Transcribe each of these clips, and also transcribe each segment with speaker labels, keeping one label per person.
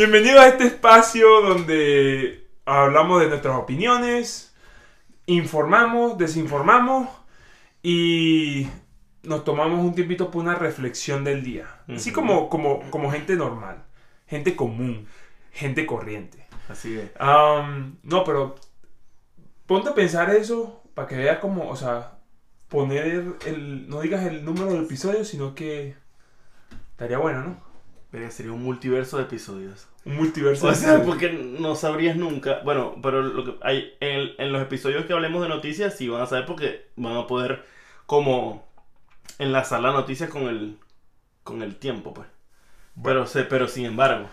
Speaker 1: Bienvenido a este espacio donde hablamos de nuestras opiniones, informamos, desinformamos y nos tomamos un tiempito para una reflexión del día. Así como, como, como gente normal, gente común, gente corriente.
Speaker 2: Así es.
Speaker 1: Am, no, pero ponte a pensar eso para que veas como, o sea, poner el, no digas el número del episodio, sino que estaría bueno, ¿no?
Speaker 2: Sería un multiverso de episodios.
Speaker 1: Un multiverso.
Speaker 2: O sea, porque no sabrías nunca. Bueno, pero lo que hay en, en los episodios que hablemos de noticias sí van a saber porque van a poder como enlazar la noticia con el con el tiempo, pues. Pero sé, pero sin embargo.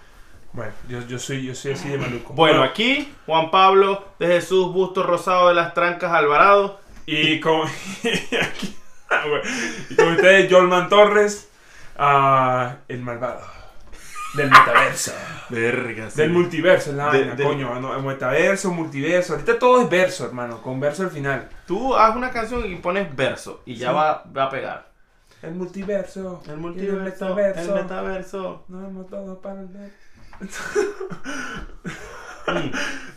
Speaker 1: Bueno, yo, yo soy, yo soy así de maluco.
Speaker 2: Bueno, aquí Juan Pablo de Jesús Busto Rosado de las Trancas Alvarado.
Speaker 1: Y con, y aquí- ah, bueno, y con ustedes, Jolman Torres, ah, el malvado. Del metaverso.
Speaker 2: Verga,
Speaker 1: Del multiverso, la
Speaker 2: De-
Speaker 1: vaina,
Speaker 2: del-
Speaker 1: coño. ¿no? Metaverso, multiverso. Ahorita todo es verso, hermano. Con verso al final.
Speaker 2: Tú haz una canción y pones verso y ya
Speaker 1: Sí.
Speaker 2: va, va a pegar.
Speaker 1: El multiverso.
Speaker 2: El multiverso,
Speaker 1: metaverso.
Speaker 2: el metaverso.
Speaker 1: Nos vemos todos para el.
Speaker 2: Mm.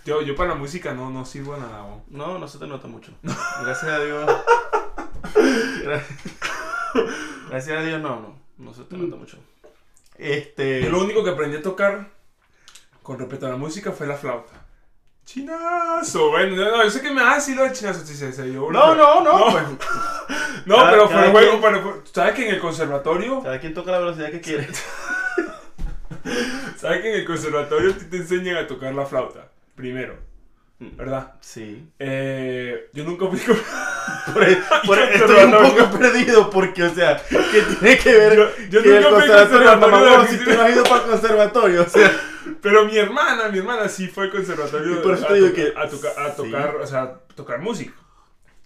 Speaker 1: Yo, yo para la música no, no sirvo nada.
Speaker 2: No, no se te nota mucho. Gracias a Dios. Gra- Gracias a Dios, no, no. No se te nota mucho. Este.
Speaker 1: Yo lo único que aprendí a tocar con respecto a la música fue la flauta. Chinazo, bueno, no, no, yo sé que me hace lo de chinazo, sí, sí, yo-
Speaker 2: No, no, no.
Speaker 1: No,
Speaker 2: pues,
Speaker 1: no,
Speaker 2: Cada-
Speaker 1: pero fue juego, pero, ¿sabes que en el conservatorio,
Speaker 2: cada quien toca la velocidad que quiere.
Speaker 1: sabes que en el conservatorio te, te enseñan a tocar la flauta, primero, ¿verdad?
Speaker 2: Sí.
Speaker 1: Eh, yo nunca fui con...
Speaker 2: Por, e- por e- estoy un poco perdido porque, o sea, ¿qué tiene que ver
Speaker 1: Yo- yo
Speaker 2: que el conservatorio
Speaker 1: conservatorio
Speaker 2: si
Speaker 1: sí.
Speaker 2: tú no has ido para el conservatorio? O sea,
Speaker 1: Pero mi hermana, mi hermana sí fue al conservatorio
Speaker 2: Y por eso
Speaker 1: a,
Speaker 2: te digo que-
Speaker 1: a, toca- a
Speaker 2: sí.
Speaker 1: tocar, o sea, tocar música.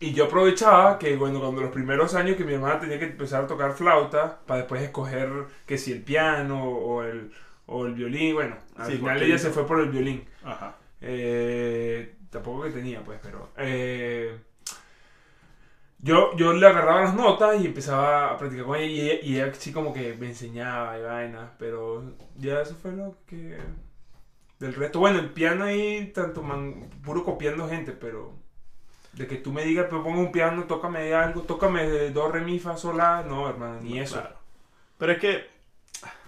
Speaker 1: Y yo aprovechaba que, bueno, cuando los primeros años que mi hermana tenía que empezar a tocar flauta, para después escoger que si el piano o el, o el violín, bueno, al
Speaker 2: Sí,
Speaker 1: final ella se fue por el violín.
Speaker 2: Ajá.
Speaker 1: Eh, tampoco que tenía, pues, pero... eh, yo, yo le agarraba las notas y empezaba a practicar con ella y ella, y ella sí como que me enseñaba y vaina, pero ya eso fue lo que... Del resto, bueno, el piano ahí, tanto man, puro copiando gente, pero... De que tú me digas, pues pongo un piano, tócame algo, tócame de do, re, mi, fa, sol, la, no, hermano, ni eso.
Speaker 2: Claro. Pero es que,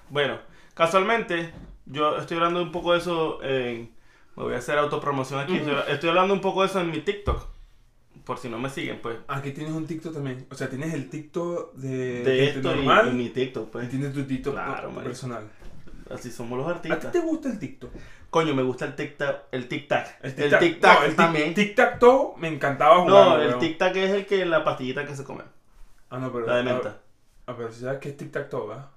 Speaker 2: bueno, casualmente, yo estoy hablando un poco de eso en... Me voy a hacer autopromoción aquí. estoy, estoy hablando un poco de eso en mi TikTok. Por si no me siguen, pues.
Speaker 1: Aquí tienes un TikTok también, o sea, tienes el TikTok de,
Speaker 2: De esto y,
Speaker 1: normal
Speaker 2: y mi TikTok,
Speaker 1: y
Speaker 2: pues.
Speaker 1: tienes tu TikTok
Speaker 2: Claro,
Speaker 1: no,
Speaker 2: marico.
Speaker 1: personal.
Speaker 2: Así somos los
Speaker 1: ¿A ti
Speaker 2: artistas.
Speaker 1: te gusta el TikTok?
Speaker 2: Coño, me gusta el tic-tac. El tic-tac. El
Speaker 1: tic-tac.
Speaker 2: tic-tac
Speaker 1: No, tic-
Speaker 2: también.
Speaker 1: Tic-tac-toe me encantaba jugar.
Speaker 2: no, el tic-tac es el que la pastillita que se come.
Speaker 1: Ah, no, pero.
Speaker 2: La de menta.
Speaker 1: Ah, pero si sabes que es tic-tac-toe, ¿verdad?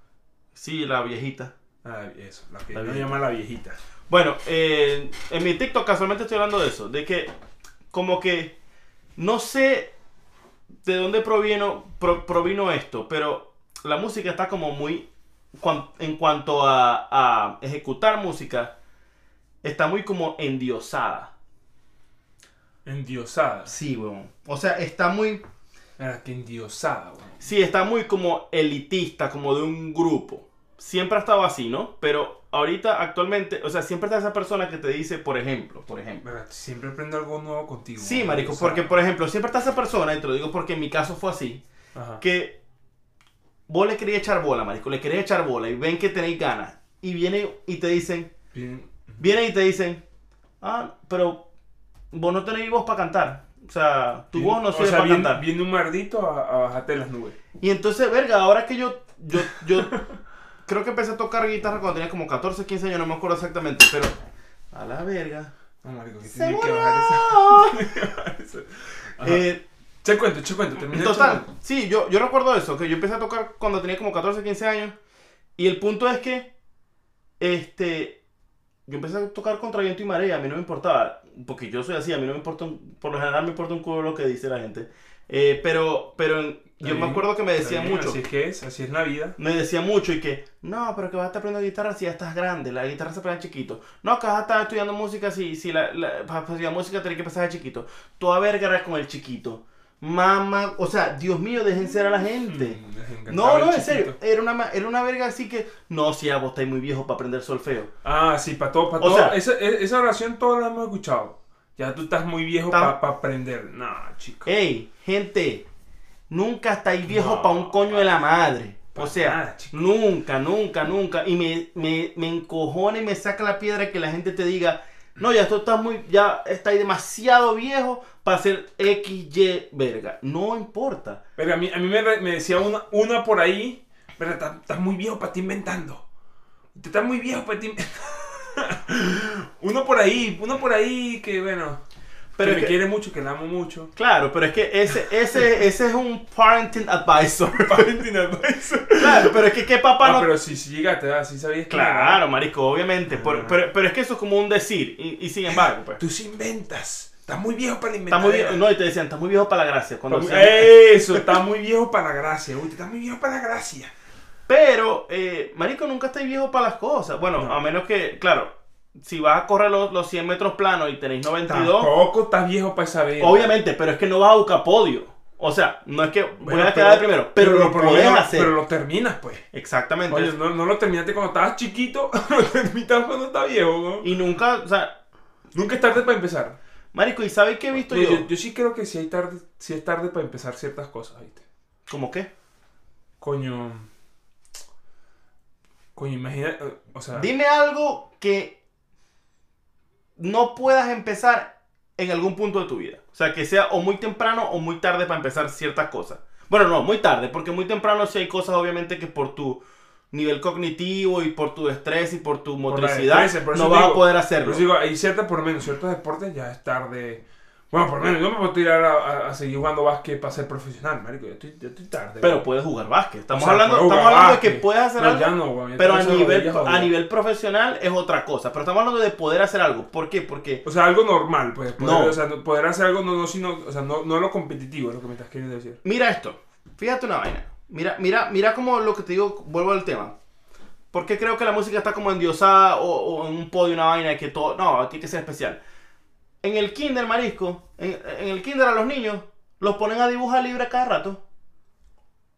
Speaker 2: Sí, la viejita.
Speaker 1: Ah, eso, la que no llama la viejita.
Speaker 2: Bueno, eh, en mi TikTok casualmente estoy hablando de eso, de que como que no sé de dónde provino, pro- provino esto, pero la música está como muy, en cuanto a, a ejecutar música, está muy como endiosada.
Speaker 1: Endiosada.
Speaker 2: Sí, weón. O sea, está muy,
Speaker 1: Mira, que endiosada, weón.
Speaker 2: sí, está muy como elitista, como de un grupo. Siempre ha estado así, ¿no? Pero ahorita, actualmente, o sea, siempre está esa persona que te dice, por ejemplo, por ejemplo.
Speaker 1: Siempre aprendo algo nuevo contigo.
Speaker 2: Sí, marico,
Speaker 1: O sea,
Speaker 2: porque por ejemplo, siempre está esa persona, y te lo digo porque en mi caso fue así,
Speaker 1: Ajá.
Speaker 2: que vos le querías echar bola, marico, le querías echar bola y ven que tenéis ganas y vienen y te dicen,
Speaker 1: Bien.
Speaker 2: vienen y te dicen, ah, pero vos no tenéis voz para cantar, o sea, tu
Speaker 1: Bien-
Speaker 2: voz no
Speaker 1: o
Speaker 2: sirve
Speaker 1: sea,
Speaker 2: para
Speaker 1: viene,
Speaker 2: cantar.
Speaker 1: viene un mardito a, a bajarte las nubes.
Speaker 2: Y entonces, verga, ahora que yo, yo, yo creo que empecé a tocar guitarra cuando tenía como 14, 15 años, no me acuerdo exactamente, pero a la verga.
Speaker 1: No, marico, que
Speaker 2: Se
Speaker 1: tiene que bajar. Ajá.
Speaker 2: Eh,
Speaker 1: Che cuento, che cuento, termina el
Speaker 2: Total,
Speaker 1: che
Speaker 2: sí, yo, yo recuerdo eso, que yo empecé a tocar cuando tenía como 14, 15 años. Y el punto es que, este, yo empecé a tocar contra viento y marea, a mí no me importaba, porque yo soy así, a mí no me importa, un- por lo general me importa un culo lo que dice la gente. Eh, pero, pero en- yo me acuerdo que me
Speaker 1: bien,
Speaker 2: mucho,
Speaker 1: Así es que es, así es la vida.
Speaker 2: me decían mucho y que, no, pero que vas a estar aprendiendo guitarra si ya estás grande, la guitarra se aprende chiquito. No, que vas a estar estudiando música si, si la, la- para estudiar música tenés que empezar de chiquito. Toda verga era con el chiquito. Mamá, o sea, Dios mío, dejen ser a la gente.
Speaker 1: Mm,
Speaker 2: No, no, en serio. Era una, era una verga así que. No, si ya vos estáis muy viejo para aprender solfeo.
Speaker 1: Ah, sí, para todo, para todo.
Speaker 2: sea-
Speaker 1: esa, e- esa oración todos la hemos escuchado. Ya tú estás muy viejo para aprender. No, chico.
Speaker 2: Ey, gente, nunca estáis viejo
Speaker 1: No.
Speaker 2: para un coño de la madre. O sea,
Speaker 1: nada,
Speaker 2: nunca, nunca, nunca. Y me, me, me encojona y me saca la piedra que la gente te diga, no, ya tú estás muy, ya estáis demasiado viejo para hacer XY verga. No importa.
Speaker 1: Pero a mí, a mí me, decía una, una por ahí, pero estás, estás muy viejo para ti inventando. Te estás muy viejo para ti Uno por ahí, uno por ahí que bueno,
Speaker 2: Pero
Speaker 1: que me quiere mucho, que la amo mucho.
Speaker 2: Claro, pero es que ese, ese, ese es un parenting advisor.
Speaker 1: Parenting advisor.
Speaker 2: Claro, pero es que qué papá
Speaker 1: Ah,
Speaker 2: no
Speaker 1: pero si, si llegaste, ah, si sabías que
Speaker 2: Claro, marico, obviamente. por-
Speaker 1: Ah.
Speaker 2: pero, pero es que eso es como un decir. Y, y sin embargo, pues.
Speaker 1: Tú sí inventas. Estás muy viejo para
Speaker 2: Está muy viejo. No, y te decían, está muy viejo para la gracia. Cuando
Speaker 1: Está Eso, está muy viejo para la gracia. Uy, estás muy viejo para la gracia.
Speaker 2: Pero, eh, marico, nunca estáis viejo para las cosas. Bueno,
Speaker 1: No.
Speaker 2: a menos que, claro, si vas a correr los, los 100 metros planos y tenéis 92,
Speaker 1: Tampoco estás viejo para saber.
Speaker 2: obviamente, pero es que no vas a buscar podio. O sea, no es que voy
Speaker 1: Bueno,
Speaker 2: a quedar de primero, pero, lo
Speaker 1: lo
Speaker 2: hacer.
Speaker 1: Pero lo terminas, pues.
Speaker 2: Exactamente.
Speaker 1: Oye, no, no lo terminaste cuando estabas chiquito, lo terminaste cuando estás viejo, ¿no?
Speaker 2: Y nunca, o sea,
Speaker 1: Nunca es tarde para empezar.
Speaker 2: marico, ¿y sabes qué he visto
Speaker 1: Yo,
Speaker 2: yo?
Speaker 1: yo- yo sí creo que sí, hay tarde, sí es tarde para empezar ciertas cosas, ¿viste?
Speaker 2: ¿Cómo qué?
Speaker 1: Coño. Coño, imagina. eh, O sea.
Speaker 2: Dime algo que no puedas empezar en algún punto de tu vida. O sea, que sea o muy temprano o muy tarde para empezar ciertas cosas. Bueno, no, muy tarde, porque muy temprano sí hay cosas obviamente que por tu nivel cognitivo y por tu estrés y por tu motricidad
Speaker 1: por eso
Speaker 2: no vas a poder
Speaker 1: Pero
Speaker 2: hacerlo.
Speaker 1: digo, hay ciertas, por lo menos, ciertos deportes ya es tarde. Bueno, por lo menos yo me puedo tirar a, a- a seguir jugando básquet para ser profesional, marico. Ya estoy, ya estoy tarde.
Speaker 2: Pero puedes jugar básquet. Estamos
Speaker 1: O sea,
Speaker 2: hablando, estamos hablando de que
Speaker 1: básquet.
Speaker 2: puedes hacer
Speaker 1: No,
Speaker 2: algo.
Speaker 1: ya no, güey,
Speaker 2: Pero a nivel, a nivel profesional es otra cosa. Pero estamos hablando de poder hacer algo. ¿Por qué? Porque
Speaker 1: O sea, algo normal, pues. Poder,
Speaker 2: No.
Speaker 1: O sea, poder hacer algo no, no, sino, o sea, no, no lo competitivo, es lo que me estás queriendo decir.
Speaker 2: Mira esto. Fíjate una vaina. Mira, mira, mira como lo que te digo, vuelvo al tema. ¿Por qué creo que la música está como endiosada o, o en un podio, una vaina que todo... No, tiene que ser especial. En el kinder, marisco, en, en el kinder a los niños, los ponen a dibujar libre cada rato.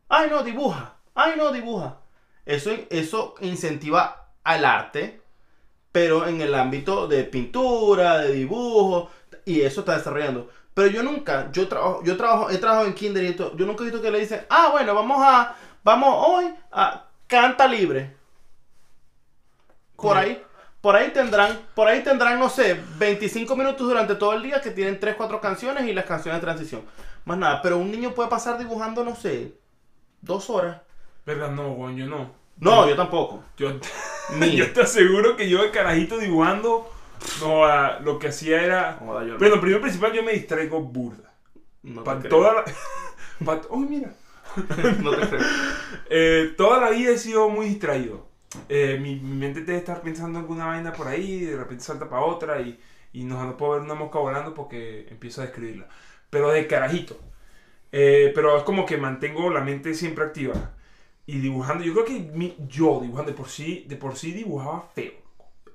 Speaker 2: Ay, no, dibuja. Ay, no, dibuja. Eso, eso incentiva al arte, pero en el ámbito de pintura, de dibujo, y eso está desarrollando. Pero yo nunca, yo trabajo, yo trabajo, he trabajado en kinder y todo, yo nunca he visto que le dicen, ah, bueno, vamos a, vamos hoy a canta libre. Por ahí, por ahí tendrán, por ahí tendrán, no sé, 25 minutos durante todo el día que tienen 3, 4 canciones y las canciones de transición. Más nada, pero un niño puede pasar dibujando, no sé, dos horas.
Speaker 1: Verdad, no, güey, yo no.
Speaker 2: No, yo tampoco.
Speaker 1: Yo,
Speaker 2: Ni.
Speaker 1: yo te aseguro que yo de carajito dibujando, no, lo que hacía era...
Speaker 2: Joda, yo no.
Speaker 1: Bueno, primero y principal yo me distraigo burda.
Speaker 2: No te
Speaker 1: Para toda la... pa- Uy, mira.
Speaker 2: No te creo.
Speaker 1: Eh, toda la vida he sido muy distraído. Eh, mi, mi mente debe estar pensando en alguna vaina por ahí, de repente salta para otra y, y no, no puedo ver una mosca volando porque empiezo a describirla. Pero de carajito. Eh, pero es como que mantengo la mente siempre activa. Y dibujando, yo creo que mi- yo dibujando de por sí, de por sí dibujaba feo.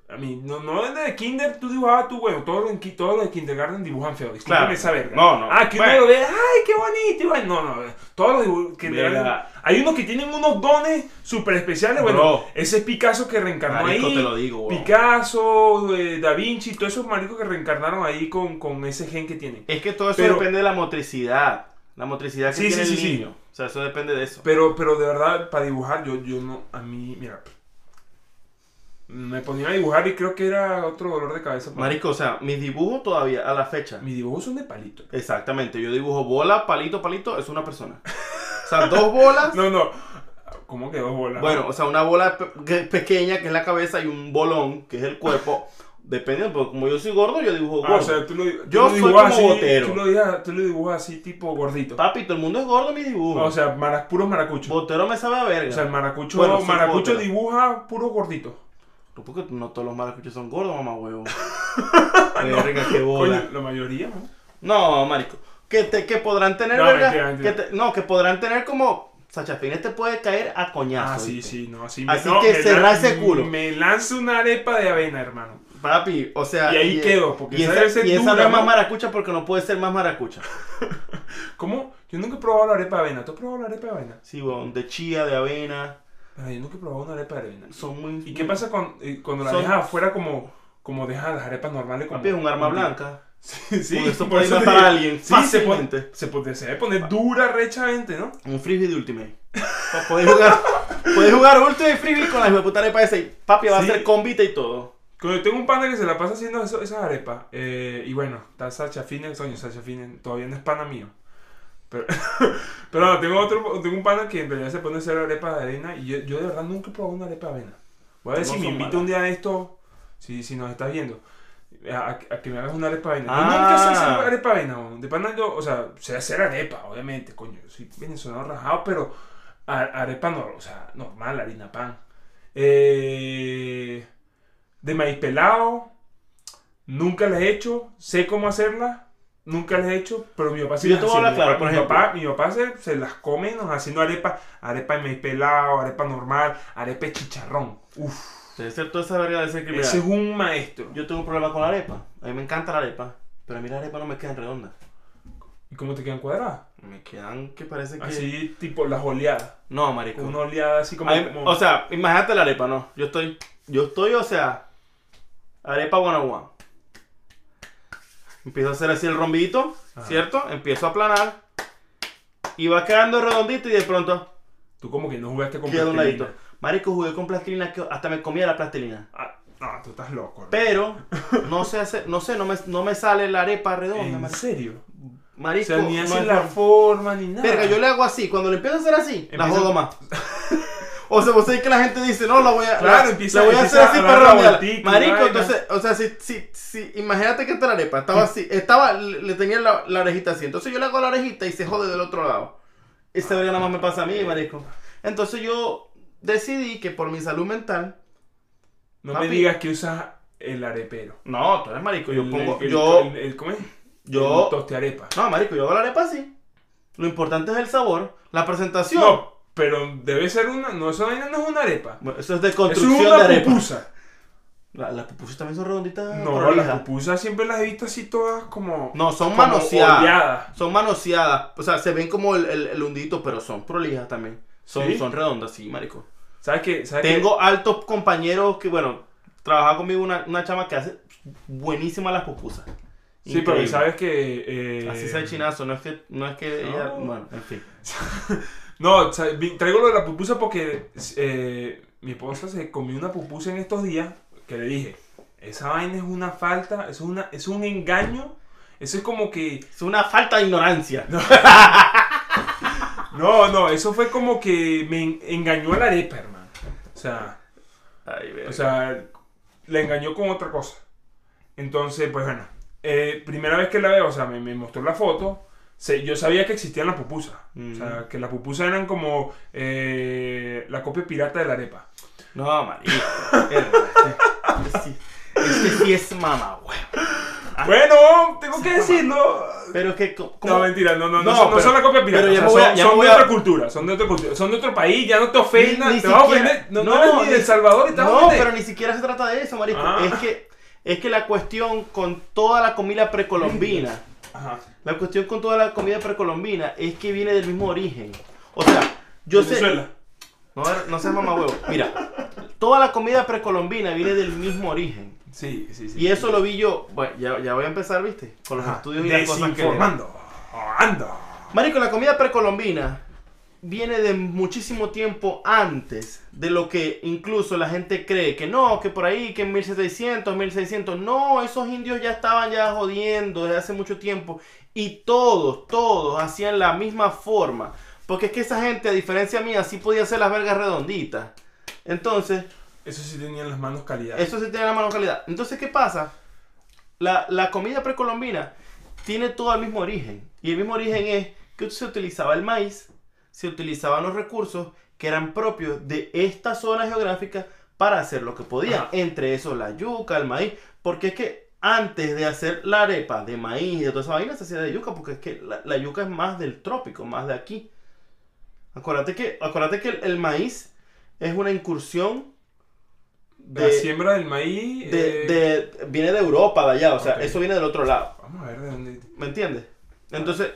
Speaker 1: A mí, no, no desde kinder tú dibujabas tú, bueno, todos los, en todos los de kindergarten dibujan feo.
Speaker 2: Claro.
Speaker 1: esa verga.
Speaker 2: No, no.
Speaker 1: Ah, que
Speaker 2: Bueno.
Speaker 1: uno lo ve, ay, qué bonito. bueno, no, no. Todos los dibujos hay unos que tienen unos dones súper especiales. Bueno,
Speaker 2: Bro.
Speaker 1: ese es Picasso que reencarnó
Speaker 2: Marico,
Speaker 1: ahí.
Speaker 2: te lo digo, weón.
Speaker 1: Picasso, eh, Da Vinci, todos esos maricos que reencarnaron ahí con, con ese gen que tienen.
Speaker 2: Es que todo eso
Speaker 1: Pero-
Speaker 2: depende de la motricidad. La motricidad que
Speaker 1: Sí,
Speaker 2: tiene
Speaker 1: sí,
Speaker 2: el
Speaker 1: sí, sí.
Speaker 2: niño. O sea, eso depende de eso.
Speaker 1: Pero, pero de verdad, para dibujar, yo, yo no, a mí, mira, me ponía a dibujar y creo que era otro dolor de cabeza. para-
Speaker 2: Marico, o sea, mis dibujos todavía, a la fecha.
Speaker 1: Mis dibujos son de palito.
Speaker 2: Exactamente, yo dibujo bola, palito, palito, es una persona. O sea, dos bolas.
Speaker 1: No, no. ¿Cómo que dos bolas?
Speaker 2: Bueno, o sea, una bola pe- que- pequeña que es la cabeza y un bolón que es el cuerpo. Depende, porque como yo soy gordo, yo dibujo
Speaker 1: Ah,
Speaker 2: gordo.
Speaker 1: o sea, tú lo, tú
Speaker 2: Yo
Speaker 1: lo
Speaker 2: soy como
Speaker 1: así,
Speaker 2: botero.
Speaker 1: Tú lo, dibujas, tú lo dibujas así, tipo gordito.
Speaker 2: Papi, todo el mundo es gordo en mis dibujos.
Speaker 1: O sea, puros maracuchos.
Speaker 2: Botero me sabe a verga.
Speaker 1: O sea, el maracucho,
Speaker 2: Bueno,
Speaker 1: maracucho dibuja puros gorditos.
Speaker 2: Porque no todos los maracuchos son gordos, mamá huevo. Verga, qué bola.
Speaker 1: Coño, la mayoría, ¿no?
Speaker 2: No, marico. Que, te, que podrán tener,
Speaker 1: No,
Speaker 2: verga,
Speaker 1: mentira, mentira.
Speaker 2: que te- no, que podrán tener como... Sacha Fines te puede caer a coñazo.
Speaker 1: Ah, sí,
Speaker 2: ¿viste?
Speaker 1: sí, no, así,
Speaker 2: Así
Speaker 1: no,
Speaker 2: que
Speaker 1: lan-
Speaker 2: ese culo.
Speaker 1: Me lanzo una arepa de avena, hermano.
Speaker 2: Papi, o sea.
Speaker 1: Y ahí quedó, porque
Speaker 2: y
Speaker 1: esa debe ser
Speaker 2: y esa no es más
Speaker 1: ¿no?
Speaker 2: maracucha porque no puede ser más maracucha.
Speaker 1: ¿Cómo? Yo nunca he probado la arepa de avena. ¿Tú has probado la arepa de avena?
Speaker 2: Sí, weón, de chía, de avena.
Speaker 1: Ay, yo nunca he probado una arepa de avena.
Speaker 2: Son muy.
Speaker 1: ¿Y qué pasa con, eh, cuando la
Speaker 2: Son-
Speaker 1: dejas afuera como, como dejas las arepas normales? Como,
Speaker 2: Papi, es un arma blanca.
Speaker 1: Sí, sí.
Speaker 2: Con eso
Speaker 1: por
Speaker 2: puede matar a alguien
Speaker 1: Sí,
Speaker 2: fácilmente.
Speaker 1: se, puede- se debe poner dura rechamente, ¿no?
Speaker 2: Un frisbee de Ultimate. Podés jugar, podés jugar Ultimate Frisbee con la de puta arepa esa y papi va
Speaker 1: Sí.
Speaker 2: a hacer combita y todo.
Speaker 1: Cuando tengo un pana que se la pasa haciendo eso- esas arepas, eh, y bueno, está Sacha Fines, coño, Sacha Fines todavía no es pana mío. Pero, pero no, tengo otro, tengo un pana que en realidad se pone a hacer arepas de avena y yo, yo de verdad nunca he probado una arepa de avena. Voy a ver si me invita un día a esto, si, si nos estás viendo, a, a- que me hagas una arepa de avena. Yo
Speaker 2: Ah.
Speaker 1: nunca sé hacer arepa de avena, de pana yo, o sea, sé hacer arepa, obviamente, coño, yo soy venezolano rajado, pero a- arepa no, o sea, normal, harina pan. Eh, de maíz pelado, nunca las he hecho, sé cómo hacerlas, nunca las he hecho, pero mi papá sí las Mi
Speaker 2: claro,
Speaker 1: papá-
Speaker 2: por
Speaker 1: mi
Speaker 2: ejemplo.
Speaker 1: papá, mi papá se, se las come nos haciendo arepa, arepa de maíz pelado, arepa normal, arepa de chicharrón. Uf,
Speaker 2: Debe ser toda esa verga de ser que
Speaker 1: ese es un maestro.
Speaker 2: Yo tengo un problema con la arepa. A mí me encanta la arepa. Pero a mí la arepa no me quedan redondas.
Speaker 1: ¿Y cómo te quedan cuadradas?
Speaker 2: Me quedan que parece que.
Speaker 1: Así, tipo las oleadas.
Speaker 2: No, marico.
Speaker 1: Una oleada así como...
Speaker 2: Mí-
Speaker 1: como-
Speaker 2: O sea, imagínate la arepa, ¿no? Yo estoy. Yo estoy, o sea. Arepa one on one. Empiezo a hacer así el rombito,
Speaker 1: Ajá.
Speaker 2: ¿cierto? Empiezo a aplanar. Y va quedando redondito y de pronto
Speaker 1: Tú como que no jugaste con
Speaker 2: un
Speaker 1: plastilina.
Speaker 2: ladito. Marico, jugué con plastilina que hasta me comía la plastilina.
Speaker 1: Ah, no, tú estás loco.
Speaker 2: Pero, no sé hacer, no sé, no me, no me sale la arepa redonda,
Speaker 1: ¿En
Speaker 2: marico.
Speaker 1: serio? O
Speaker 2: Marico,
Speaker 1: sea, ni
Speaker 2: no es
Speaker 1: la
Speaker 2: forma.
Speaker 1: ni nada.
Speaker 2: Verga, yo le hago así. Cuando le empiezo a hacer así, la jodo más. o sea, vos sabés que la gente dice, no, la voy a,
Speaker 1: Claro,
Speaker 2: la,
Speaker 1: empieza-
Speaker 2: la voy a hacer así para
Speaker 1: y
Speaker 2: Marico,
Speaker 1: vaina.
Speaker 2: entonces, o sea, si, si, si, imagínate que esta la arepa estaba así, estaba, le, le tenía la, la orejita así. Entonces yo le hago la orejita y se jode del otro lado. Esa verga nada más me pasa a mí, marico. Entonces yo decidí que por mi salud mental,
Speaker 1: No
Speaker 2: Papi.
Speaker 1: me digas que usas el arepero.
Speaker 2: no, tú eres marico, yo
Speaker 1: El-
Speaker 2: pongo,
Speaker 1: el-
Speaker 2: yo,
Speaker 1: el- ¿Cómo es?
Speaker 2: yo,
Speaker 1: El tostearepa.
Speaker 2: no, marico, yo hago la arepa así. Lo importante es el sabor, la presentación.
Speaker 1: No, pero debe ser una... No, eso vaina no es una arepa.
Speaker 2: Bueno, eso es de
Speaker 1: Eso es
Speaker 2: construcción de arepa.
Speaker 1: pupusa.
Speaker 2: La- las pupusas también son redonditas.
Speaker 1: No,
Speaker 2: prolijas.
Speaker 1: las pupusas siempre las he visto así todas como...
Speaker 2: No, son
Speaker 1: como
Speaker 2: manoseadas.
Speaker 1: oleadas.
Speaker 2: Son manoseadas. O sea, se ven como el, el, el hundito, pero son prolijas también. Son,
Speaker 1: ¿Sí?
Speaker 2: son redondas, sí, marico.
Speaker 1: ¿Sabes qué? ¿Sabes qué?
Speaker 2: Tengo altos compañeros que, bueno, trabaja conmigo una, una chama que hace buenísimas las pupusas.
Speaker 1: Sí, pero
Speaker 2: Increíble.
Speaker 1: sabes que... eh,
Speaker 2: Así sea el chinazo, no es que, no es que ella, bueno, en fin.
Speaker 1: No, traigo lo de la pupusa porque eh, mi esposa se comió una pupusa en estos días que le dije, esa vaina es una falta, eso es, una, es un engaño, eso es como que...
Speaker 2: Es una falta de ignorancia.
Speaker 1: No, no, eso fue como que me en- engañó a la arepa, hermano. O sea,
Speaker 2: Ay,
Speaker 1: o sea, la engañó con otra cosa. Entonces, pues bueno, eh, primera vez que la veo, o sea, me, me mostró la foto. Se- yo sabía que existían las pupusas. O sea, que las pupusas eran como eh, la copia pirata de la arepa.
Speaker 2: No. Verga, este, sí, este sí es mamá, güey. Ah.
Speaker 1: Bueno, tengo que decirlo.
Speaker 2: Pero es que, co-
Speaker 1: No,
Speaker 2: ¿cómo?
Speaker 1: mentira, no, no, no,
Speaker 2: No,
Speaker 1: son, no
Speaker 2: pero-
Speaker 1: son la copia pirata.
Speaker 2: pero ya
Speaker 1: o sea,
Speaker 2: voy a-
Speaker 1: son,
Speaker 2: ya
Speaker 1: son
Speaker 2: voy
Speaker 1: de
Speaker 2: a-
Speaker 1: otra cultura, son de otra cultura, son de otro país, ya no te ofendas,
Speaker 2: Ni- ni
Speaker 1: te vas a ofender. No, no,
Speaker 2: no,
Speaker 1: eres ni de El Salvador y te
Speaker 2: No, pero ni siquiera se trata de eso, marico.
Speaker 1: Ah.
Speaker 2: Es que es que la cuestión con toda la comida precolombina,
Speaker 1: Ajá.
Speaker 2: la cuestión con toda la comida precolombina es que viene del mismo origen. O sea, yo sé
Speaker 1: Venezuela.
Speaker 2: No, no seas mamá huevo. Mira, toda la comida precolombina viene del mismo origen.
Speaker 1: Sí, sí, sí.
Speaker 2: Y eso lo vi yo. Bueno, ya, ya voy a empezar, ¿viste? Con los
Speaker 1: Ajá.
Speaker 2: estudios y las cosas que.
Speaker 1: Desinformando.
Speaker 2: Marico, la comida precolombina viene de muchísimo tiempo antes de lo que incluso la gente cree que no, que por ahí, que en 1700, 1600, no, esos indios ya estaban ya jodiendo desde hace mucho tiempo y todos, todos hacían la misma forma, porque es que esa gente, a diferencia mía, sí podía hacer las vergas redonditas. Entonces,
Speaker 1: Eso sí tenían las manos calidad.
Speaker 2: eso sí tiene la mano calidad. Entonces, ¿qué pasa? La, la comida precolombina tiene todo el mismo origen. Y el mismo origen es que se utilizaba el maíz, se utilizaban los recursos que eran propios de esta zona geográfica para hacer lo que podían.
Speaker 1: Ajá.
Speaker 2: Entre eso la yuca, el maíz. Porque es que antes de hacer la arepa de maíz y de toda esa vaina se hacía de yuca. Porque es que la, la yuca es más del trópico, más de aquí. Acuérdate que, acuérdate que el, el maíz es una incursión
Speaker 1: La
Speaker 2: de,
Speaker 1: siembra del maíz.
Speaker 2: de-
Speaker 1: eh,
Speaker 2: de- viene de Europa, de allá, o sea, eso viene del otro lado.
Speaker 1: Vamos a ver de dónde.
Speaker 2: ¿Me entiendes? Entonces,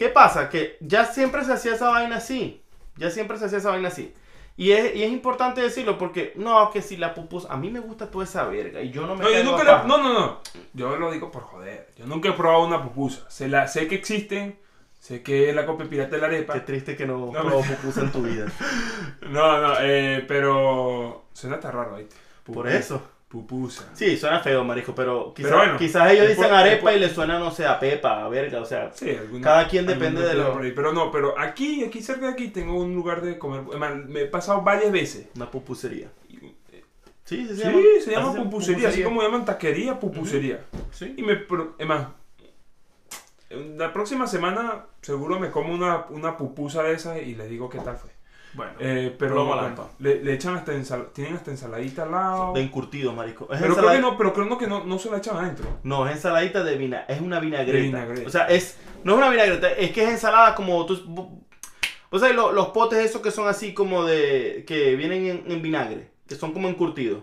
Speaker 2: ¿qué pasa? Que ya siempre se hacía esa vaina así. Ya siempre se hacía esa vaina así. Y es, y es importante decirlo porque, no, que si la pupusa, a mí me gusta toda esa verga y yo no me
Speaker 1: No, yo nunca la- no, no, no. Yo lo digo por joder. Yo nunca he probado una pupusa. Se la, sé que existen. Sé que es la copia pirata de la arepa.
Speaker 2: Qué triste que no,
Speaker 1: No,
Speaker 2: probó
Speaker 1: me-
Speaker 2: pupusa en tu vida.
Speaker 1: No, no, eh, pero. Suena tan raro, ¿viste?
Speaker 2: Por eso.
Speaker 1: Pupusa.
Speaker 2: Sí, suena feo, marico, pero quizás,
Speaker 1: Pero bueno,
Speaker 2: quizás ellos dicen arepa
Speaker 1: después-
Speaker 2: y le suena, no sé, a pepa, a verga, o sea.
Speaker 1: Sí, alguna-
Speaker 2: Cada quien depende de lo-.
Speaker 1: Pero no, pero aquí, aquí cerca de aquí tengo un lugar de comer. Además, Me he pasado varias veces.
Speaker 2: Una pupusería.
Speaker 1: Y-
Speaker 2: Sí,
Speaker 1: se llama pupusería, así como llaman taquería, pupusería.
Speaker 2: Sí.
Speaker 1: Y me, pro- es más, la próxima semana seguro me como una, una pupusa de esas y les digo qué tal fue.
Speaker 2: Bueno,
Speaker 1: Eh, pero bueno, le, le echan hasta ensal- tienen hasta ensaladita al lado.
Speaker 2: de encurtido, marico. Es
Speaker 1: Pero creo
Speaker 2: ensalada-
Speaker 1: que no, pero creo no que no, no se la echan adentro.
Speaker 2: No, es ensaladita de vina, es una vinagreta. O sea, es no es una vinagreta, es que es ensalada como tú o sea, lo- los potes esos que son así como de que vienen en, en vinagre, que son como encurtidos.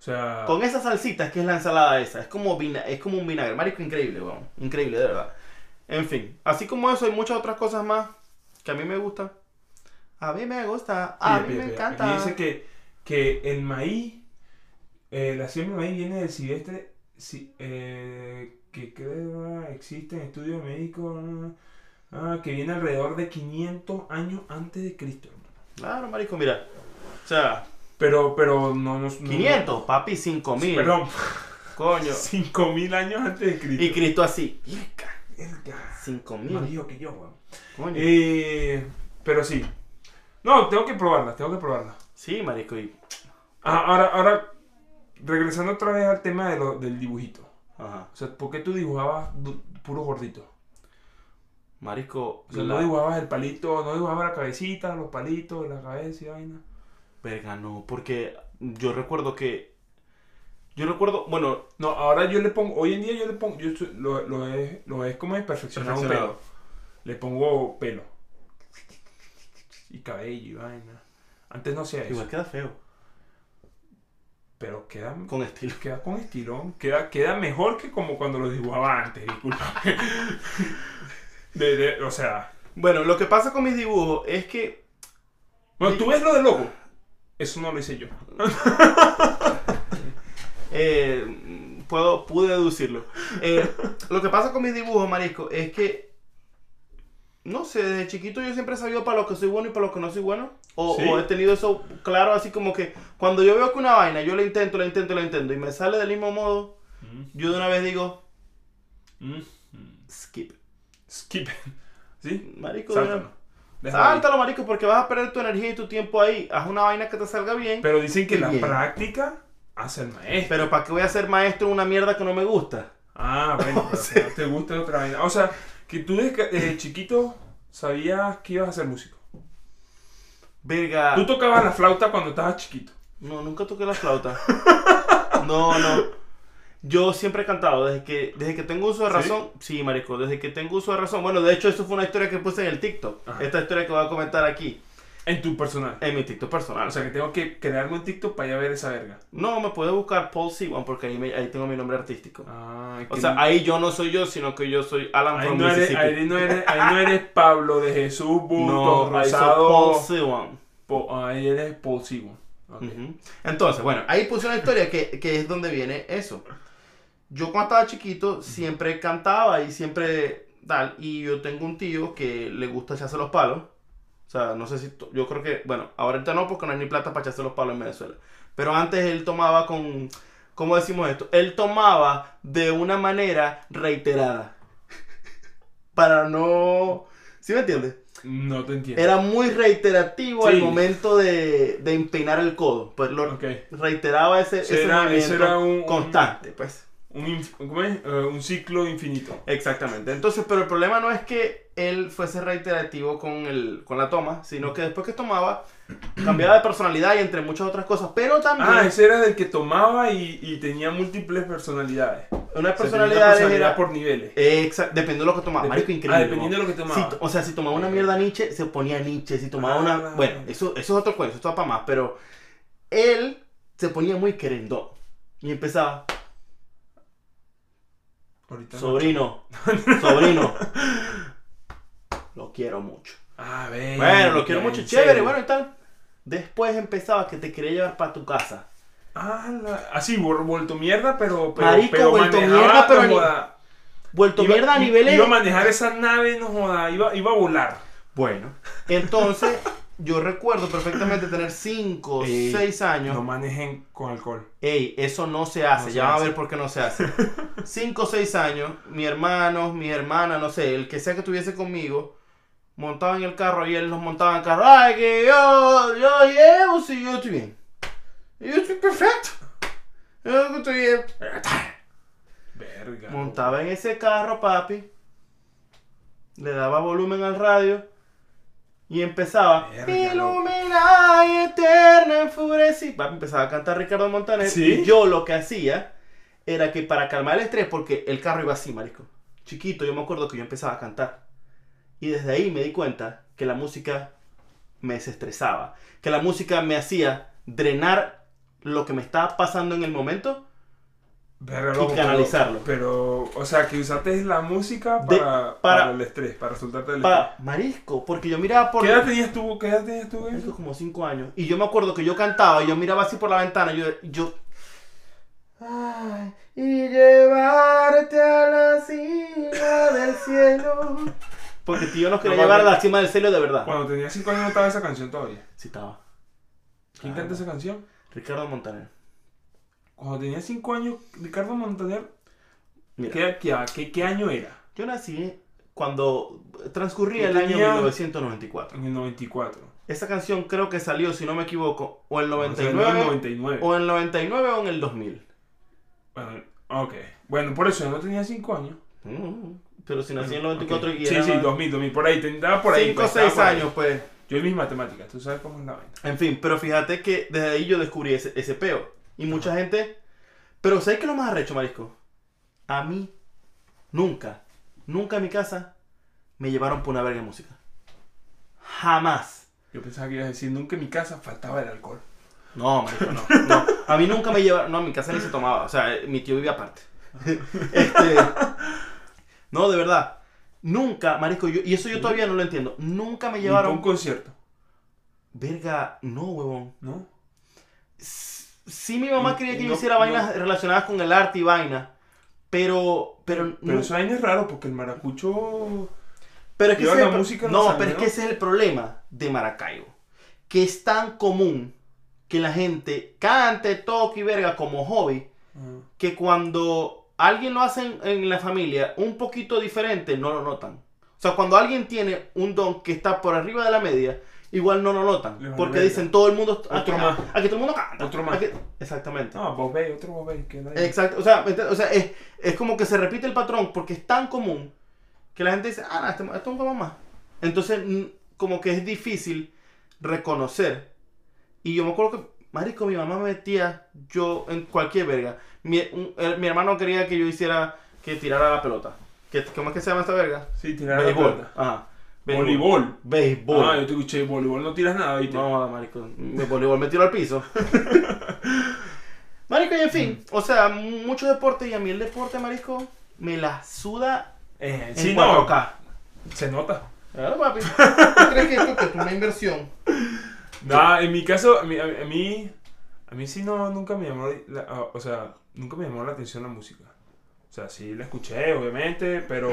Speaker 1: O sea,
Speaker 2: Con esa salsita es que es la ensalada esa, es como vina, es como un vinagre, marico increíble, weón. Increíble, de verdad. En fin, así como eso hay muchas otras cosas más que a mí me gustan. A mí me gusta, a mí
Speaker 1: pilla,
Speaker 2: me
Speaker 1: pilla.
Speaker 2: encanta.
Speaker 1: Aquí dice que, que el maíz, eh, la siembra de maíz viene del silvestre, si- eh, que creo existe en estudios médicos, ah, que viene alrededor de 500 años antes de Cristo.
Speaker 2: Claro, marico, mira. O sea,
Speaker 1: Pero, pero no nos...
Speaker 2: 500, papi, 5000.
Speaker 1: Perdón,
Speaker 2: Coño.
Speaker 1: 5000 años antes de Cristo.
Speaker 2: Y Cristo así.
Speaker 1: Verga,
Speaker 2: 5000.
Speaker 1: Más viejo que yo, weón.
Speaker 2: Coño.
Speaker 1: Eh, pero sí. No, tengo que probarla, tengo que probarla.
Speaker 2: Sí, marico. Y...
Speaker 1: Ah, ahora, ahora, regresando otra vez al tema de lo- del dibujito.
Speaker 2: Ajá.
Speaker 1: O sea, ¿por qué tú dibujabas puro gordito?
Speaker 2: Marico.
Speaker 1: O sea,
Speaker 2: la-
Speaker 1: no dibujabas el palito, no dibujabas la cabecita, los palitos, la cabeza y vaina.
Speaker 2: Verga, no. Porque yo recuerdo que. Yo recuerdo. Bueno,
Speaker 1: No, ahora yo le pongo, hoy en día yo le pongo, yo lo, lo es, lo es como es perfeccionar un
Speaker 2: Perfeccionado.
Speaker 1: pelo. Le pongo pelo. Y cabello y vaina. Antes no hacía eso.
Speaker 2: igual queda feo.
Speaker 1: Pero queda,
Speaker 2: Con estilo.
Speaker 1: queda con estilón. Queda, queda mejor que como cuando lo dibujaba antes, disculpa. De, de- o sea.
Speaker 2: Bueno, lo que pasa con mis dibujos es que.
Speaker 1: Bueno, tú ves lo del logo. Eso no lo hice yo.
Speaker 2: eh, puedo, pude deducirlo. Eh, lo que pasa con mis dibujos, marisco, es que. No sé, desde chiquito yo siempre he sabido para lo que soy bueno y para lo que no soy bueno. O,
Speaker 1: Sí.
Speaker 2: o he tenido eso claro, así como que cuando yo veo que una vaina, yo la intento, la intento, la intento y me sale del mismo modo, yo de una vez digo,
Speaker 1: Mm.
Speaker 2: skip.
Speaker 1: Skip. ¿Sí?
Speaker 2: Marico, una-
Speaker 1: Sáltalo.
Speaker 2: Sáltalo, marico, porque vas a perder tu energía y tu tiempo ahí. Haz una vaina que te salga bien.
Speaker 1: Pero dicen que la
Speaker 2: Bien.
Speaker 1: práctica hace el maestro.
Speaker 2: Pero ¿para qué voy a ser maestro en una mierda que no me gusta?
Speaker 1: Ah, bueno, pero no te gusta otra vaina. O sea, que tú desde, desde chiquito sabías que ibas a ser músico.
Speaker 2: Verga.
Speaker 1: Tú tocabas la flauta cuando estabas chiquito.
Speaker 2: No, nunca toqué la flauta. No, no. Yo siempre he cantado, desde que, desde que tengo uso de
Speaker 1: ¿Sí?
Speaker 2: razón. ¿Sí? marico, desde que tengo uso de razón. Bueno, de hecho, eso fue una historia que puse en el TikTok.
Speaker 1: Ajá.
Speaker 2: Esta historia que voy a comentar aquí,
Speaker 1: En tu personal.
Speaker 2: en mi TikTok personal.
Speaker 1: O sea, que tengo que crearme un TikTok para ir a ver esa verga.
Speaker 2: no, me puedes buscar Paul Siwan porque ahí, me- ahí tengo mi nombre artístico.
Speaker 1: Ah,
Speaker 2: O sea, ahí yo no soy yo, sino que yo soy Alan
Speaker 1: ahí
Speaker 2: from
Speaker 1: no, eres,
Speaker 2: Mississippi.
Speaker 1: ahí, no eres, ahí no eres Pablo de Jesús Bulto
Speaker 2: no,
Speaker 1: Rosado.
Speaker 2: Paul Siwan.
Speaker 1: Po- ahí eres Paul.
Speaker 2: Ujú. Entonces, bueno, ahí puse una historia que, que es donde viene eso. Yo cuando estaba chiquito siempre cantaba y siempre tal. Y yo tengo un tío que le gusta echarse los palos. O sea, no sé si... Yo creo que... Bueno, ahorita no porque no hay ni plata para echarse los palos en Venezuela. Pero antes él tomaba con... ¿Cómo decimos esto? Él tomaba de una manera reiterada. Para no... ¿Sí me entiendes?
Speaker 1: No te entiendo.
Speaker 2: Era muy reiterativo
Speaker 1: Sí.
Speaker 2: al momento de, de empinar el codo. Pues lo
Speaker 1: Ok.
Speaker 2: reiteraba ese,
Speaker 1: Ese era-
Speaker 2: movimiento
Speaker 1: era un-
Speaker 2: constante, pues.
Speaker 1: Un, ¿cómo es? Eh, un ciclo infinito.
Speaker 2: Exactamente. Entonces, pero el problema no es que él fuese reiterativo con, el, con la toma, sino que después que tomaba, cambiaba de personalidad y entre muchas otras cosas. Pero también
Speaker 1: Ah, ese era del que tomaba y, y tenía múltiples personalidades.
Speaker 2: una
Speaker 1: O sea, tenía una
Speaker 2: personalidad
Speaker 1: personalidad
Speaker 2: era...
Speaker 1: por niveles.
Speaker 2: Exacto, dependiendo de lo que tomaba.
Speaker 1: Dep-
Speaker 2: Marico, increíble.
Speaker 1: Ah, dependiendo de lo que tomaba.
Speaker 2: to- o sea, si tomaba una mierda Nietzsche, se ponía Nietzsche. Si tomaba
Speaker 1: Ah,
Speaker 2: una.
Speaker 1: la-
Speaker 2: Bueno, eso, eso es otro cuento, eso está para más. Pero él se ponía muy querendón. Y empezaba,
Speaker 1: Ahorita no.
Speaker 2: sobrino, sobrino, lo quiero mucho.
Speaker 1: Ah, ve.
Speaker 2: Bueno, lo quiero mucho, chévere,
Speaker 1: serio.
Speaker 2: bueno y tal. Después empezaba que te quería llevar para tu casa.
Speaker 1: Ah, la- así, vuel- vuelto mierda, pero. pero
Speaker 2: Marico,
Speaker 1: pero
Speaker 2: vuelto mierda, pero
Speaker 1: no
Speaker 2: ni-
Speaker 1: joda.
Speaker 2: Vuelto
Speaker 1: Iba-
Speaker 2: mierda a niveles...
Speaker 1: Iba a manejar esa nave, no joda. Iba, iba a volar.
Speaker 2: Bueno, entonces yo recuerdo perfectamente tener 5 o
Speaker 1: Ey,
Speaker 2: 6 años.
Speaker 1: No manejen con alcohol.
Speaker 2: Ey, eso no se hace,
Speaker 1: No se
Speaker 2: ya van a ver por qué no se hace. 5 o 6 años, mi hermano, mi hermana, no sé, el que sea que estuviese conmigo, montaba en el carro y él nos montaba en el carro. Ay, que yo, yo llevo, sí, yo estoy bien. Yo estoy perfecto. Yo estoy bien.
Speaker 1: Verga.
Speaker 2: Montaba en ese carro, papi. Le daba volumen al radio. Y empezaba.
Speaker 1: Verga,
Speaker 2: Ilumina y eterna enfurecí. Papi empezaba a cantar Ricardo Montaner.
Speaker 1: ¿Sí?
Speaker 2: Y yo lo que hacía era que para calmar el estrés, porque el carro iba así, marico. Chiquito, yo me acuerdo que yo empezaba a cantar. Y desde ahí me di cuenta que la música me desestresaba. Que la música me hacía drenar lo que me estaba pasando en el momento Y
Speaker 1: loco,
Speaker 2: canalizarlo.
Speaker 1: Pero, o sea, que usaste la música
Speaker 2: De-
Speaker 1: para,
Speaker 2: para-
Speaker 1: para el estrés, para resultarte del
Speaker 2: Pa, marisco, porque yo miraba por...
Speaker 1: estrés. ¿Qué edad tenías tú? ¿Qué edad tenías tú?
Speaker 2: Marico, como cinco años. Y yo me acuerdo que yo cantaba y yo miraba así por la ventana y yo... yo Ay, y llevarte a la cima del cielo. Porque tío nos quería
Speaker 1: No,
Speaker 2: llevar a la cima del cielo de verdad.
Speaker 1: Cuando tenías 5 años no estaba esa canción todavía.
Speaker 2: Sí estaba.
Speaker 1: ¿Quién
Speaker 2: Ah,
Speaker 1: canta esa canción?
Speaker 2: Ricardo Montaner.
Speaker 1: Cuando tenía 5 años, Ricardo Montaner,
Speaker 2: Mira,
Speaker 1: ¿qué, qué, qué, qué año era?
Speaker 2: yo nací cuando transcurría el año
Speaker 1: tenía-
Speaker 2: 1994.
Speaker 1: En el 94.
Speaker 2: Esa canción creo que salió, si no me equivoco, o en el
Speaker 1: O sea, en
Speaker 2: 99,
Speaker 1: el 99.
Speaker 2: o en el 99 o en el 2000.
Speaker 1: Bueno, ok. Bueno, por eso yo no tenía 5 años.
Speaker 2: Mm, Pero si nací en el 94
Speaker 1: Ok.
Speaker 2: y
Speaker 1: Sí,
Speaker 2: era
Speaker 1: sí, 2000, 2000. Por ahí, tendrá por ahí.
Speaker 2: 5 o
Speaker 1: pues, estaba
Speaker 2: 6
Speaker 1: por ahí.
Speaker 2: años, pues.
Speaker 1: Yo y mis matemáticas, tú sabes cómo es la vaina.
Speaker 2: En fin, pero fíjate que desde ahí yo descubrí ese, ese peo. Y mucha gente. Pero ¿sabes qué es lo más arrecho, Marisco? A mí, nunca, nunca en mi casa me llevaron por una verga de música. Jamás.
Speaker 1: Yo pensaba que ibas a decir, nunca en mi casa faltaba el alcohol.
Speaker 2: No, Marisco, no. no. A mí nunca me llevaron. No, en mi casa ni se tomaba. O sea, eh, mi tío vivía aparte. Este, no, de verdad. Nunca, Marisco, yo, y eso yo todavía no lo entiendo. Nunca me
Speaker 1: Ni para un
Speaker 2: llevaron.
Speaker 1: concierto,
Speaker 2: Verga, no, huevón.
Speaker 1: ¿no?
Speaker 2: Sí, mi mamá quería que yo
Speaker 1: no-
Speaker 2: hiciera
Speaker 1: no-
Speaker 2: vainas relacionadas con el arte y vaina. Pero, pero,
Speaker 1: Pero
Speaker 2: no-
Speaker 1: esa vaina es raro porque el maracucho...
Speaker 2: pero es que
Speaker 1: la música
Speaker 2: no, pero es que ese es el problema de Maracaibo. Que es tan común que la gente cante, toque y verga como hobby, que cuando alguien lo hace en, en la familia un poquito diferente, no lo notan. O sea, cuando alguien tiene un don que está por arriba de la media, igual no lo notan. Porque dicen todo el mundo.
Speaker 1: Otro
Speaker 2: aquí,
Speaker 1: más.
Speaker 2: aquí todo el mundo canta.
Speaker 1: Otro más.
Speaker 2: aquí- exactamente.
Speaker 1: No, Bob Bay, otro Bob Bay. Que nadie-
Speaker 2: Exacto, o sea, o sea es, es como que se repite el patrón porque es tan común que la gente dice, ah, no, este, esto es un como más. Entonces, como que es difícil reconocer. Y yo me acuerdo que, marico, mi mamá me metía yo en cualquier verga. Mi, un- el- mi hermano quería que yo hiciera, que tirara la pelota. Que, ¿Cómo es que se llama esta verga?
Speaker 1: Sí, tirar la pelota.
Speaker 2: Ajá.
Speaker 1: Voleibol.
Speaker 2: Béisbol.
Speaker 1: Ah, yo te escuché, voleibol no tiras nada, ¿viste?
Speaker 2: No, marico, me voleibol me tiró al piso. marico, y en fin, o sea, mucho deporte y a mí el deporte, marico, me la suda
Speaker 1: Eh,
Speaker 2: en
Speaker 1: sí, no,
Speaker 2: 4K.
Speaker 1: se nota.
Speaker 2: Claro, papi. ¿Tú crees que esto que es una inversión?
Speaker 1: Nah, en mi caso, a mí, a mí- a mí, sí no, nunca me llamó, la- ah, o sea, nunca me llamó la atención la música. O sea, sí la escuché, obviamente, pero,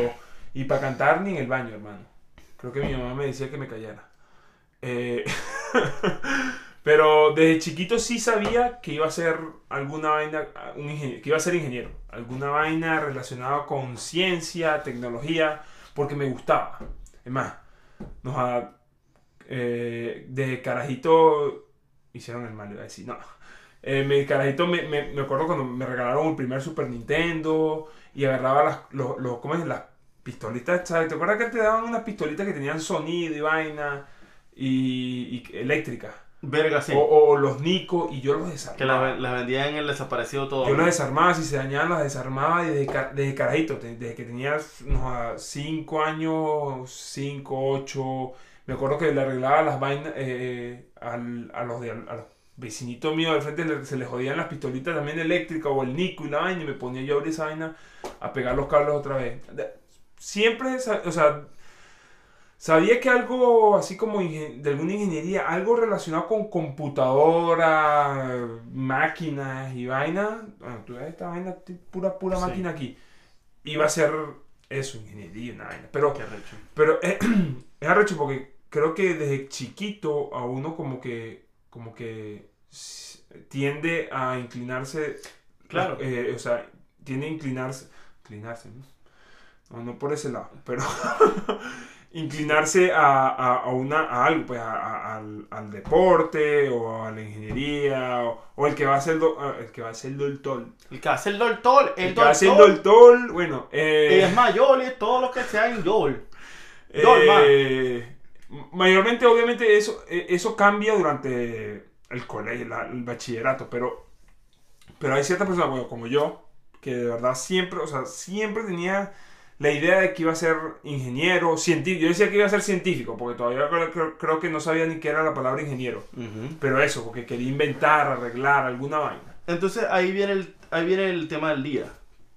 Speaker 1: y para cantar ni en el baño, hermano. Creo que mi mamá me decía que me callara. Eh, pero desde chiquito sí sabía que iba a ser alguna vaina, un ingeniero, que iba a ser ingeniero. Alguna vaina relacionada con ciencia, tecnología, porque me gustaba. Es más, nos ha- eh, de carajito hicieron el mal, iba a decir, no. Eh, me, carajito me, me, me acuerdo cuando me regalaron el primer Super Nintendo y agarraba las, los, los- ¿cómo es? las pistolitas, ¿sabes? ¿Te acuerdas que te daban unas pistolitas que tenían sonido y vaina y, y eléctrica?
Speaker 2: Verga, sí.
Speaker 1: O, o los Nico y yo los
Speaker 2: Que
Speaker 1: desarmaba.
Speaker 2: las las vendían en el desaparecido todo.
Speaker 1: Yo las desarmaba, si se dañaban las desarmaba desde, desde carajito, desde que tenía 5 años, 5, 8. Me acuerdo que le arreglaba las vainas eh, al- a los de, a los- vecinito mío al frente se le jodían las pistolitas también eléctricas o el Nico y la vaina y me ponía yo a abrir esa vaina a pegar los cables otra vez. Siempre, o sea, sabía que algo así como de alguna ingeniería, algo relacionado con computadora, máquinas y vaina, bueno, tú ves esta vaina, pura, pura
Speaker 2: Sí.
Speaker 1: máquina aquí, iba a ser eso, ingeniería, una vaina. Pero
Speaker 2: Qué arrecho.
Speaker 1: pero es, es arrecho porque creo que desde chiquito a uno como que, como que tiende a inclinarse.
Speaker 2: Claro.
Speaker 1: eh, o sea, tiende a inclinarse. Inclinarse, ¿no? No, no por ese lado, pero inclinarse a, a, a una, a algo, pues a- a- al, al deporte o a la ingeniería o, o el que va a ser do- el que va a ser doctor.
Speaker 2: El que hace el doctor, el,
Speaker 1: El que va a ser
Speaker 2: doctor.
Speaker 1: bueno, eh,
Speaker 2: Es Yol es todo lo que sea en Yol.
Speaker 1: Eh, mayormente, obviamente, eso, eh, eso cambia durante el colegio, la- el bachillerato, pero, pero hay ciertas personas, bueno, como yo, que de verdad siempre, o sea, siempre tenía la idea de que iba a ser ingeniero, científico. Yo decía que iba a ser científico, porque todavía creo, creo- creo que no sabía ni qué era la palabra ingeniero. Pero eso, porque quería inventar, arreglar alguna vaina.
Speaker 2: Entonces ahí viene, el, ahí viene el tema del día.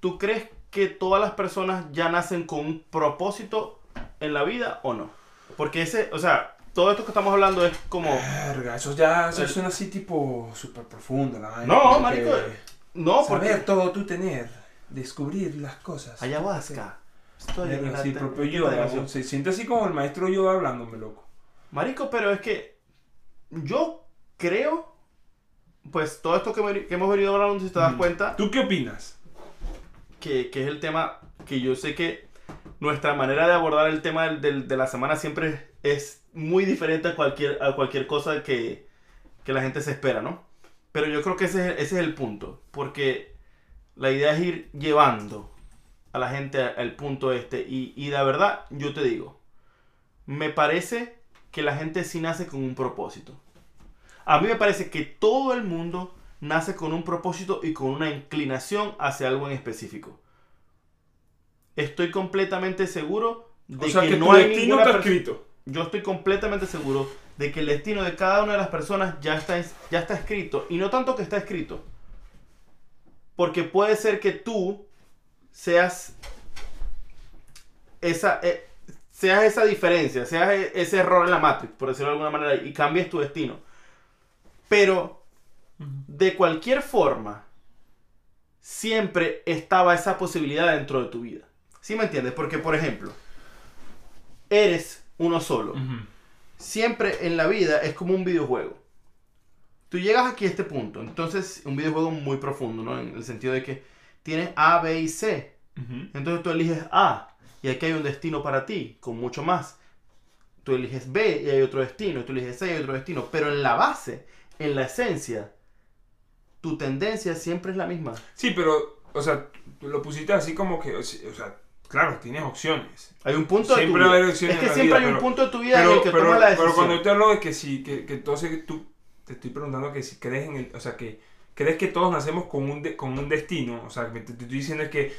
Speaker 2: ¿Tú crees que todas las personas ya nacen con un propósito en la vida o no? Porque ese, o sea, todo esto que estamos hablando es como...
Speaker 1: Verga, eso ya eso
Speaker 2: El-
Speaker 1: suena así tipo súper profundo, la vaina.
Speaker 2: No, marico,
Speaker 1: que-
Speaker 2: No, porque...
Speaker 1: Saber todo tú tener, descubrir las cosas.
Speaker 2: Ayahuasca. Estoy en la
Speaker 1: sí, propio Yoda. Se siente así como el maestro Yoda hablándome, loco.
Speaker 2: Marico, pero es que yo creo, pues todo esto que, hemos venido hablando, si te das
Speaker 1: Mm.
Speaker 2: cuenta,
Speaker 1: ¿Tú qué opinas?
Speaker 2: que, que es el tema que yo sé que nuestra manera de abordar el tema del- del- de la semana siempre es muy diferente a cualquier, a cualquier cosa que, que la gente se espera, ¿no? Pero yo creo que ese, es- ese es el punto, porque la idea es ir llevando a la gente al punto este, y, y la verdad, yo te digo, me parece que la gente sí nace con un propósito. A mí me parece que todo el mundo nace con un propósito y con una inclinación hacia algo en específico. Estoy completamente seguro de
Speaker 1: o sea,
Speaker 2: que,
Speaker 1: que,
Speaker 2: no hay
Speaker 1: destino
Speaker 2: ninguna
Speaker 1: escrito.
Speaker 2: Yo estoy completamente seguro de que el destino de cada una de las personas ya está, es- ya está escrito. Y no tanto que está escrito. Porque puede ser que tú seas esa, eh, seas esa diferencia, seas e- ese error en la Matrix, por decirlo de alguna manera, y cambies tu destino. Pero de cualquier forma, siempre estaba esa posibilidad dentro de tu vida. ¿Sí me entiendes? Porque, por ejemplo, eres uno solo. Siempre en la vida es como un videojuego. Tú llegas aquí a este punto, entonces un videojuego muy profundo, ¿no? En el sentido de que tienes A, B y C.
Speaker 1: Ujú.
Speaker 2: Entonces tú eliges A y aquí hay un destino para ti, con mucho más. Tú eliges B y hay otro destino, tú eliges C y hay otro destino. Pero en la base, en la esencia, tu tendencia siempre es la misma.
Speaker 1: Sí, pero, o sea, lo pusiste así como que, o sea, claro, tienes opciones.
Speaker 2: Hay un punto de tu
Speaker 1: Siempre va a
Speaker 2: vida.
Speaker 1: opciones
Speaker 2: Es que
Speaker 1: en la
Speaker 2: siempre
Speaker 1: vida,
Speaker 2: hay un
Speaker 1: pero-
Speaker 2: punto de tu vida en
Speaker 1: Pero,
Speaker 2: el que
Speaker 1: pero,
Speaker 2: tomas la
Speaker 1: pero
Speaker 2: decisión.
Speaker 1: cuando yo te hablo de que sí, que, que entonces tú, te estoy preguntando que si crees en el, o sea, que crees que todos nacemos con un, de- con un destino, o sea, te, te estoy diciendo es que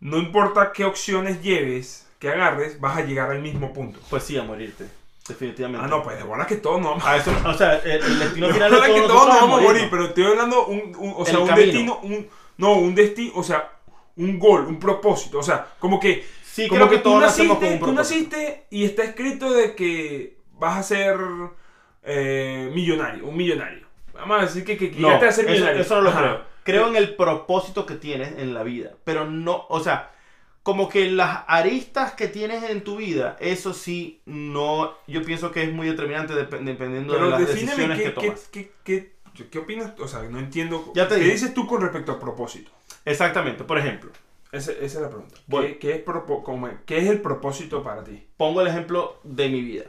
Speaker 1: no importa qué opciones lleves, que agarres, vas a llegar al mismo punto.
Speaker 2: Pues sí, a morirte. Definitivamente.
Speaker 1: Ah, no, pues de bola que todos no vamos
Speaker 2: A eso, o sea, el, el destino
Speaker 1: de
Speaker 2: final de todos
Speaker 1: que todos nos vamos a morir, pero estoy hablando un, un- o sea,
Speaker 2: El
Speaker 1: un
Speaker 2: camino.
Speaker 1: destino, un, no, un destino, o sea, un gol, un propósito, o sea, como que
Speaker 2: Sí,
Speaker 1: como
Speaker 2: creo que,
Speaker 1: que,
Speaker 2: todos
Speaker 1: tú,
Speaker 2: nacemos
Speaker 1: naciste,
Speaker 2: con un
Speaker 1: tú
Speaker 2: propósito.
Speaker 1: naciste y está escrito de que vas a ser eh, millonario, un millonario. Vamos a decir que, que, que
Speaker 2: No,
Speaker 1: llegaste a ser
Speaker 2: eso,
Speaker 1: millonario.
Speaker 2: eso no lo
Speaker 1: Ajá.
Speaker 2: creo. Creo en el propósito que tienes en la vida, pero no, o sea, como que las aristas que tienes en tu vida, eso sí, no, yo pienso que es muy determinante dep- dependiendo de
Speaker 1: Pero
Speaker 2: las
Speaker 1: defíneme
Speaker 2: decisiones
Speaker 1: qué,
Speaker 2: que tomas.
Speaker 1: qué, qué- qué opinas, o sea, no entiendo.
Speaker 2: Ya te
Speaker 1: ¿Qué
Speaker 2: dije.
Speaker 1: dices tú con respecto al propósito?
Speaker 2: Exactamente, por ejemplo,
Speaker 1: Esa, esa es la pregunta.
Speaker 2: Voy.
Speaker 1: ¿Qué, qué es como- qué es el propósito para ti?
Speaker 2: pongo el ejemplo de mi vida.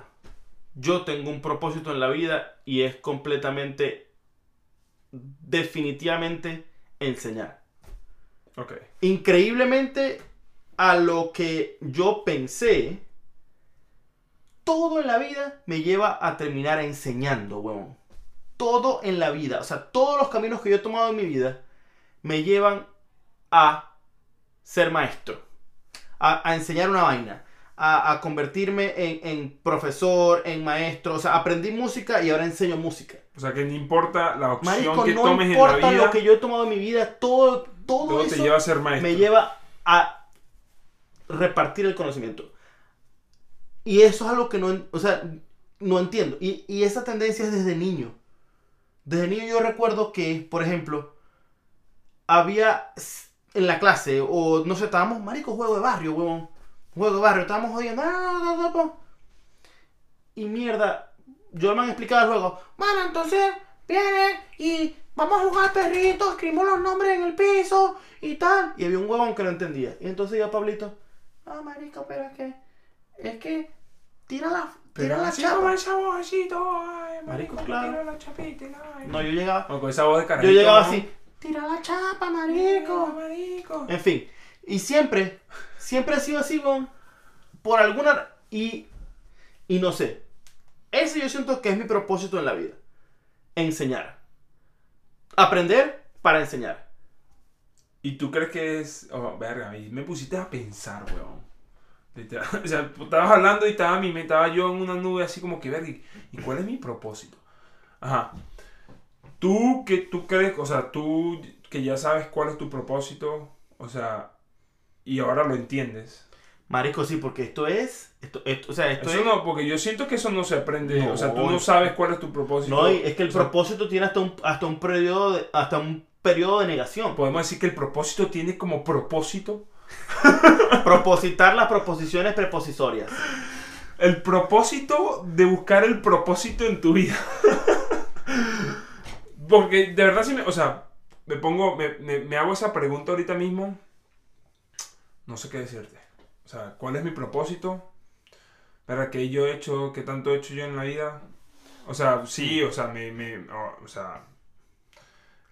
Speaker 2: Yo tengo un propósito en la vida y es completamente, definitivamente enseñar. Increíblemente a lo que yo pensé, todo en la vida me lleva a terminar enseñando, huevón. Todo en la vida, o sea, todos los caminos que yo he tomado en mi vida me llevan a ser maestro, a, a enseñar una vaina, a, a convertirme en, en profesor, en maestro. O sea, aprendí música y ahora enseño música.
Speaker 1: O sea, que no importa la opción
Speaker 2: Marico,
Speaker 1: que
Speaker 2: no
Speaker 1: tomes en la
Speaker 2: importa
Speaker 1: vida,
Speaker 2: lo que yo he tomado en mi vida, todo, todo,
Speaker 1: todo
Speaker 2: eso
Speaker 1: te lleva a ser maestro.
Speaker 2: me lleva a repartir el conocimiento. Y eso es algo que no, o sea, no entiendo. Y, y esa tendencia es desde niño. Desde niño yo recuerdo que, por ejemplo, había en la clase, o no sé, estábamos, marico, juego de barrio, huevón. Juego de barrio, estábamos jodiendo. ah. Y mierda, yo me han explicado el juego. Bueno, entonces viene y vamos a jugar perritos, escribimos los nombres en el piso y tal. Y había un huevón que no entendía. Y entonces yo, Pablito, ah, marico, pero es que, es que, tira la, tira la
Speaker 1: así
Speaker 2: chapa.
Speaker 1: esa vocecito, ay,
Speaker 2: Marico,
Speaker 1: marico,
Speaker 2: claro.
Speaker 1: tira la chapita.
Speaker 2: No, yo llegaba,
Speaker 1: con esa voz de
Speaker 2: yo
Speaker 1: carajito.
Speaker 2: llegaba
Speaker 1: ¿no?
Speaker 2: así, tira la chapa,
Speaker 1: Marico,
Speaker 2: marico.
Speaker 1: marico.
Speaker 2: En fin, y siempre, siempre ha sido así, con por alguna, y, y no sé, ese yo siento que es mi propósito en la vida, enseñar, aprender para enseñar.
Speaker 1: ¿Y tú crees que es.? Oh, verga, me pusiste a pensar, weón. O sea, estabas hablando y estaba, mi, estaba yo en una nube así como que, verga, ¿y y cuál es mi propósito? Ajá. Tú que tú crees, o sea, tú que ya sabes cuál es tu propósito, o sea, y ahora lo entiendes.
Speaker 2: Marico, sí, porque esto es, esto, esto- o sea, esto
Speaker 1: Eso
Speaker 2: es,
Speaker 1: no, porque yo siento que eso no se aprende.
Speaker 2: No.
Speaker 1: o sea, tú no sabes cuál es tu propósito.
Speaker 2: no, es que el
Speaker 1: O sea,
Speaker 2: propósito tiene hasta un, hasta un periodo, de, hasta un periodo de negación.
Speaker 1: Podemos decir que el propósito tiene como propósito.
Speaker 2: Propositar las proposiciones prepositorias.
Speaker 1: El propósito de buscar el propósito en tu vida. Porque de verdad sí me, o sea, me pongo, me, me- me hago esa pregunta ahorita mismo. No sé qué decirte. O sea, ¿cuál es mi propósito? ¿Para qué yo he hecho, qué tanto he hecho yo en la vida? O sea, sí, o sea, me, me o, sea,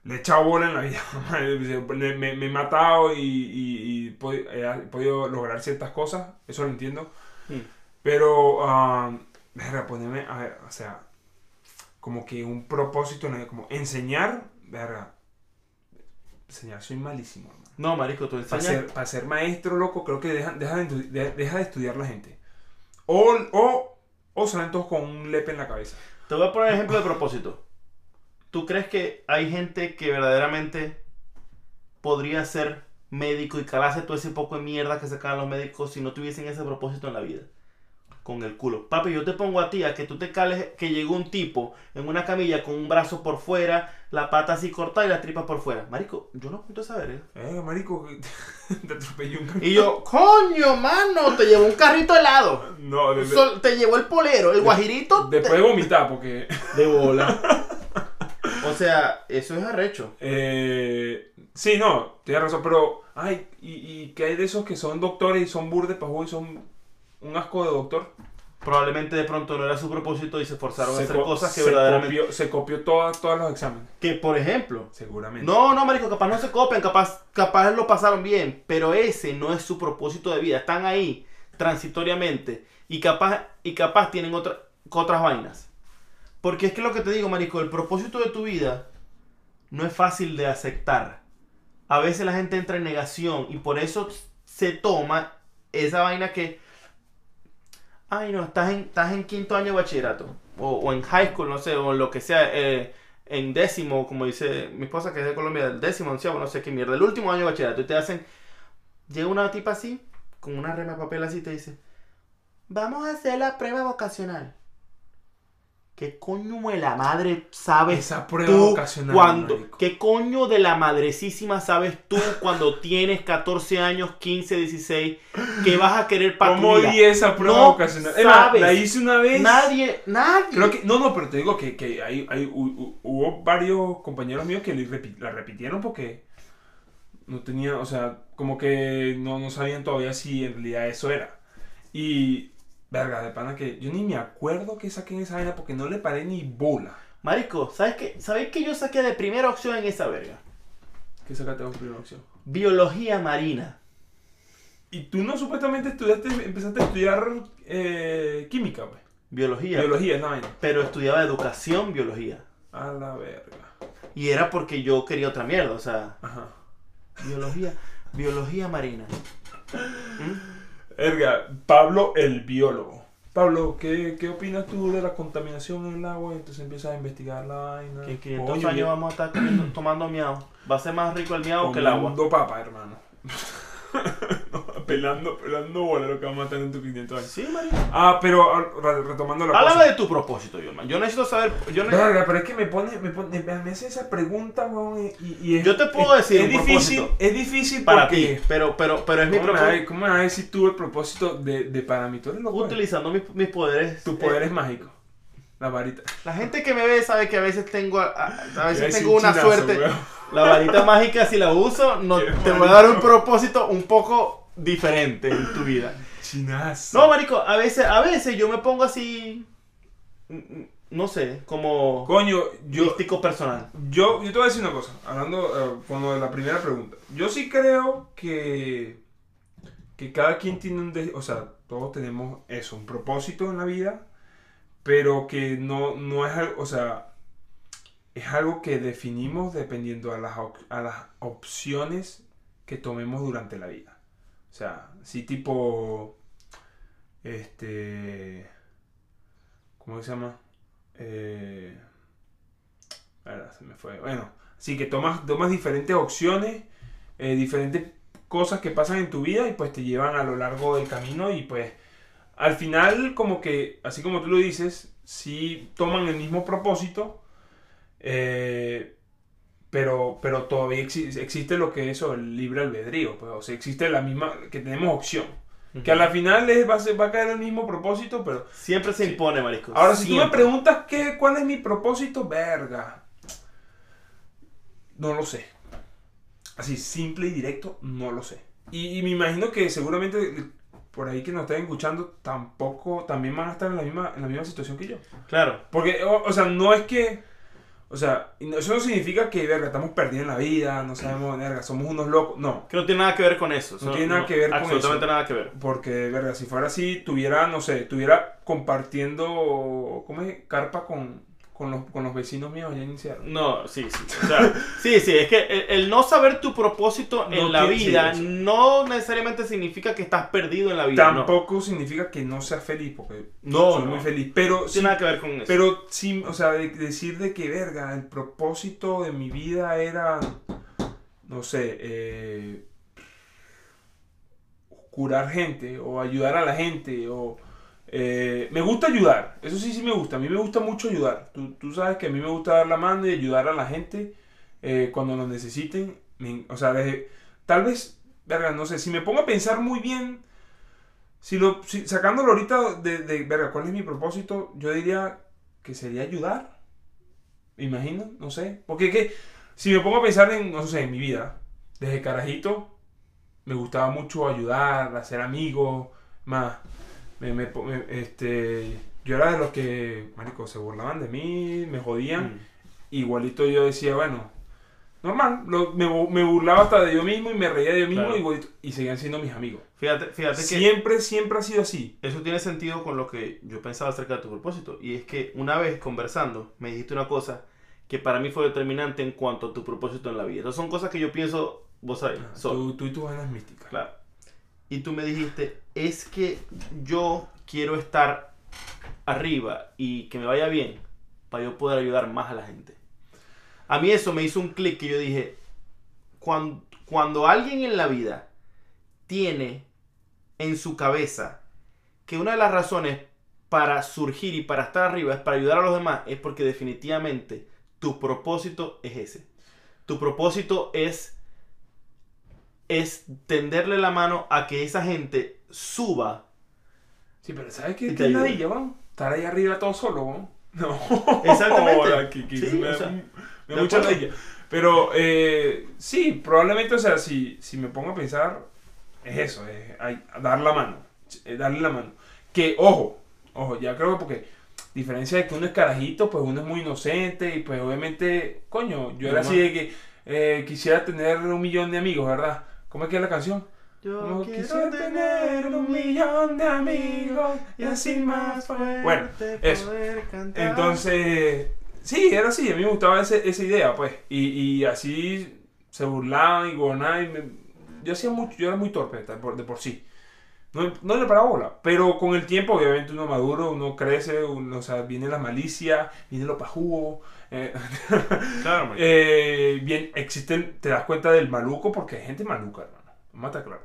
Speaker 1: le he echado bola en la vida. me, me- me he matado y, y- y pod- he podido lograr ciertas cosas. Eso lo entiendo.
Speaker 2: Mm.
Speaker 1: Pero, ah, verga, ponerme, a ver, o sea, como que un propósito, como enseñar, verga, enseñar, soy malísimo, hermano.
Speaker 2: No, marico, tú
Speaker 1: Para
Speaker 2: enseñas.
Speaker 1: ser, para ser maestro, loco, creo que deja, deja, de- deja de estudiar la gente. O, o, o salen todos con un lepe en la cabeza.
Speaker 2: Te voy a poner ejemplo de propósito. ¿Tú crees que hay gente que verdaderamente podría ser médico y calarse todo ese poco de mierda que sacan los médicos si no tuviesen ese propósito en la vida? Con el culo. Papi, yo te pongo a ti a que tú te cales que llegó un tipo en una camilla con un brazo por fuera, la pata así cortada y las tripas por fuera. Marico, yo no cuento esa verga.
Speaker 1: Eh, marico, te atropelló un
Speaker 2: Y yo, coño, mano, te llevó un carrito helado.
Speaker 1: No, de-
Speaker 2: Sol- te llevó el polero, el guajirito.
Speaker 1: después de vomitar, porque...
Speaker 2: De bola. o sea, eso es arrecho.
Speaker 1: Eh, sí, no, tienes razón, pero, ay, ¿y, y qué hay de esos que son doctores y son burdes para y son un asco de doctor?
Speaker 2: Probablemente de pronto no era su propósito y se forzaron a hacer
Speaker 1: co-
Speaker 2: cosas que
Speaker 1: se
Speaker 2: verdaderamente.
Speaker 1: copió, se copió todas todos los exámenes,
Speaker 2: Que por ejemplo.
Speaker 1: seguramente.
Speaker 2: No, no, marico, capaz no se copian, capaz, capaz lo pasaron bien, pero ese no es su propósito de vida. Están ahí transitoriamente y capaz, y capaz tienen otra- otras vainas. Porque es que lo que te digo, marico, el propósito de tu vida no es fácil de aceptar. A veces la gente entra en negación y por eso se toma esa vaina que, ay no, estás en, estás en quinto año de bachillerato o, en high school, no sé, o en lo que sea, eh, en décimo, como dice mi esposa que es de Colombia, el décimo, onceavo, no sé qué mierda, el último año de bachillerato y te hacen, llega una tipa así, con una rema de papel así y te dice, vamos a hacer la prueba vocacional. ¿Qué coño de la madre sabes
Speaker 1: Esa prueba
Speaker 2: tú
Speaker 1: vocacional,
Speaker 2: cuando
Speaker 1: marico.
Speaker 2: qué coño de la madrecísima sabes tú cuando tienes 14 años, 15, 16 que vas a querer
Speaker 1: ¿Cómo
Speaker 2: patrulla?
Speaker 1: di esa prueba
Speaker 2: No sabes.
Speaker 1: la hice una vez.
Speaker 2: Nadie, nadie.
Speaker 1: Creo que, no, no, pero te digo que, que hay, hay- hu- hu- hubo varios compañeros míos que la repitieron porque no tenían, o sea, como que no, no sabían todavía si en realidad eso era. Y, verga, de pana que yo ni me acuerdo que saqué en esa vaina porque no le paré ni bola.
Speaker 2: Marico, ¿sabes qué? ¿Sabes qué yo saqué de primera opción en esa verga?
Speaker 1: ¿Qué sacaste en primera opción?
Speaker 2: Biología marina.
Speaker 1: Y tú no supuestamente estudiaste, empezaste a estudiar eh, química, pues.
Speaker 2: Biología.
Speaker 1: Biología, esa vaina.
Speaker 2: Pero estudiaba educación biología.
Speaker 1: A la verga.
Speaker 2: Y era porque yo quería otra mierda, o sea,
Speaker 1: Ajá.
Speaker 2: biología, biología marina. ¿Mm?
Speaker 1: Verga, Pablo el biólogo. Pablo, ¿qué, ¿qué opinas tú de la contaminación en el agua? Entonces empiezas a investigar la vaina.
Speaker 2: Que en 500
Speaker 1: Coño,
Speaker 2: años
Speaker 1: yo-
Speaker 2: vamos a estar comiendo- tomando miau. Va a ser más rico el miau que el agua.
Speaker 1: Comiendo papa, hermano. Pelando, pelando bola lo que vamos a tener en tu 500 años.
Speaker 2: Sí, María.
Speaker 1: Ah, pero ah, re- retomando la
Speaker 2: Háblame
Speaker 1: cosa.
Speaker 2: de tu propósito, yo, Yo necesito saber. Yo, ne-
Speaker 1: Verga, pero es que me pone, me pone, me me hace esa pregunta, weón, y, y es,
Speaker 2: Yo te puedo
Speaker 1: es-
Speaker 2: decir
Speaker 1: es
Speaker 2: un
Speaker 1: difícil,
Speaker 2: propósito.
Speaker 1: es difícil
Speaker 2: para
Speaker 1: porque,
Speaker 2: ti. Pero, pero, pero es mi
Speaker 1: ¿Cómo me, vas a-
Speaker 2: propósito.
Speaker 1: ¿Cómo me vas a decir tú el propósito de, de para mí? Tú eres loco.
Speaker 2: Utilizando mis, mis poderes.
Speaker 1: Tu
Speaker 2: eh,
Speaker 1: poder es mágico. La varita.
Speaker 2: La gente que me ve sabe que a veces tengo, a, a- a
Speaker 1: Iba a
Speaker 2: veces
Speaker 1: decir
Speaker 2: tengo una
Speaker 1: chinazo,
Speaker 2: suerte.
Speaker 1: weón.
Speaker 2: La varita mágica, si la uso, no,
Speaker 1: Qué
Speaker 2: te voy a dar un
Speaker 1: marico.
Speaker 2: propósito un poco diferente en tu vida.
Speaker 1: Chinazo.
Speaker 2: No, marico, a veces, a veces yo me pongo así, no sé, como
Speaker 1: Coño, yo,
Speaker 2: místico personal.
Speaker 1: yo, yo te voy a decir una cosa. Hablando eh, con lo de la primera pregunta. Yo sí creo que, que cada quien tiene un... de- o sea, todos tenemos eso, un propósito en la vida. Pero que no, no es algo... O sea, es algo que definimos dependiendo a las, a las opciones que tomemos durante la vida. O sea, sí tipo... Este... ¿Cómo se llama? Eh, se me fue. Bueno, sí que tomas, tomas diferentes opciones, eh, diferentes cosas que pasan en tu vida y pues te llevan a lo largo del camino y pues al final como que, así como tú lo dices, sí toman el mismo propósito, eh, pero, pero todavía exi- existe lo que es eso, el libre albedrío, pues, o sea, existe la misma, que tenemos opción. Que a la final es- va, a ser- va a caer el mismo propósito, pero
Speaker 2: Siempre se
Speaker 1: Sí.
Speaker 2: impone, marisco.
Speaker 1: Ahora, si tú me
Speaker 2: Siempre.
Speaker 1: preguntas qué, cuál es mi propósito, verga. No lo sé. Así, simple y directo, no lo sé. Y, y me imagino que seguramente por ahí que nos estén escuchando tampoco, también van a estar en la misma, en la misma situación que yo.
Speaker 2: Claro.
Speaker 1: Porque, o, o sea, no es que... O sea, eso no significa que, verga, estamos perdidos en la vida, no sabemos, verga, somos unos locos. No.
Speaker 2: Que no tiene nada que ver con eso.
Speaker 1: No tiene nada que ver con
Speaker 2: Absolutamente
Speaker 1: eso.
Speaker 2: nada que ver.
Speaker 1: Porque, verga, si fuera así, tuviera, no sé, tuviera compartiendo, ¿cómo es? Carpa con, con, los, con los vecinos míos allá Seattle.
Speaker 2: No, sí, sí. O sea, sí, sí, es que el, el no saber tu propósito en la
Speaker 1: sí,
Speaker 2: vida no necesariamente significa que estás perdido en la vida. no.
Speaker 1: Tampoco significa que no seas feliz, porque
Speaker 2: No,
Speaker 1: soy
Speaker 2: no.
Speaker 1: muy feliz. Pero sí,
Speaker 2: tiene nada que ver con eso.
Speaker 1: pero sí, o sea, de- decir de que, verga, el propósito de mi vida era, no sé, eh, curar gente o ayudar a la gente o... eh, me gusta ayudar, eso sí, sí me gusta, a mí me gusta mucho ayudar. Tú, tú sabes que a mí me gusta dar la mano y ayudar a la gente eh, cuando lo necesiten. O sea, desde- tal vez, verga, no sé, si me pongo a pensar muy bien, si lo, si- sacándolo ahorita de, de, verga, ¿cuál es mi propósito? Yo diría que sería ayudar. Imagino, no sé. Porque que, si me pongo a pensar en, no sé, en mi vida, desde carajito, me gustaba mucho ayudar, hacer amigos, más. Me, me- me- este, yo era de los que, marico, se burlaban de mí, me jodían.
Speaker 2: Mm.
Speaker 1: Igualito yo decía, bueno, normal, lo- me, bu- me burlaba hasta de yo mismo y me reía de yo mismo,
Speaker 2: Claro.
Speaker 1: igualito, y seguían siendo mis amigos.
Speaker 2: Fíjate, fíjate que
Speaker 1: Siempre, siempre ha sido así.
Speaker 2: eso tiene sentido con lo que yo pensaba acerca de tu propósito. Y es que una vez conversando, me dijiste una cosa que para mí fue determinante en cuanto a tu propósito en la vida. Esas son cosas que yo pienso, vos sabés, son.
Speaker 1: Tú, tú y tus vainas místicas.
Speaker 2: Claro. Y tú me dijiste, es que yo quiero estar arriba y que me vaya bien para yo poder ayudar más a la gente. A mí eso me hizo un clic que yo dije, cuando, cuando alguien en la vida tiene en su cabeza que una de las razones para surgir y para estar arriba es para ayudar a los demás, es porque definitivamente tu propósito es ese. Tu propósito es es tenderle la mano a que esa gente suba.
Speaker 1: Sí, pero ¿sabes qué? ¿Qué weón? Estar ahí arriba todo solo, weón. No.
Speaker 2: Exactamente.
Speaker 1: Que- que
Speaker 2: Sí,
Speaker 1: me,
Speaker 2: o sea,
Speaker 1: me mucha ladilla. Pero eh, sí, probablemente, o sea, si, si me pongo a pensar, es eso, es ay- dar la mano, eh, darle la mano. Que, ojo, ojo, ya creo que porque, diferencia de que uno es carajito, pues uno es muy inocente y pues obviamente, coño, yo era así de que eh, quisiera tener un millón de amigos, ¿verdad? ¿Cómo es que es la canción?
Speaker 2: Yo quiero
Speaker 1: quisiera tener un millón de amigos y así más fuerte Bueno, eso.
Speaker 2: poder cantar.
Speaker 1: Entonces, sí, era así, a mí me gustaba ese- esa idea, pues. Y, y así se burlaban y gobernaban. y me- yo hacía mucho, yo era muy torpe de por, de por sí. no, no le para bola. Pero con el tiempo, obviamente, uno maduro, uno crece, uno, o sea, viene la malicia, viene lo pajugo. Eh,
Speaker 2: Claro,
Speaker 1: eh, bien, existen, te das cuenta del maluco porque hay gente maluca, hermano. Mata claro.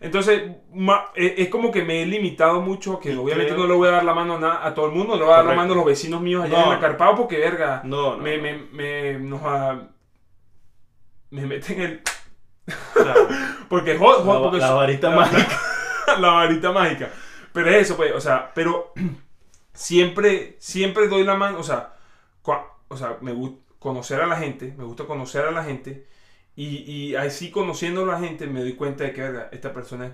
Speaker 1: Entonces, ma- eh, es como que me he limitado mucho, que
Speaker 2: Y
Speaker 1: obviamente
Speaker 2: creo-
Speaker 1: no le voy a dar la mano a, na- a todo el mundo, le voy a dar la mano a los vecinos míos allá
Speaker 2: No.
Speaker 1: en Acarpado porque, verga,
Speaker 2: no, no.
Speaker 1: me,
Speaker 2: no.
Speaker 1: me, me, nos, ah, me meten el...
Speaker 2: Claro.
Speaker 1: Porque, jo- jo-
Speaker 2: La,
Speaker 1: porque
Speaker 2: la varita
Speaker 1: la-
Speaker 2: mágica.
Speaker 1: la varita mágica. Pero es eso, pues, o sea, pero siempre, siempre doy la mano, o sea, cua- o sea, me gusta conocer a la gente, me gusta conocer a la gente, y, y así conociendo a la gente me doy cuenta de que verga, esta persona es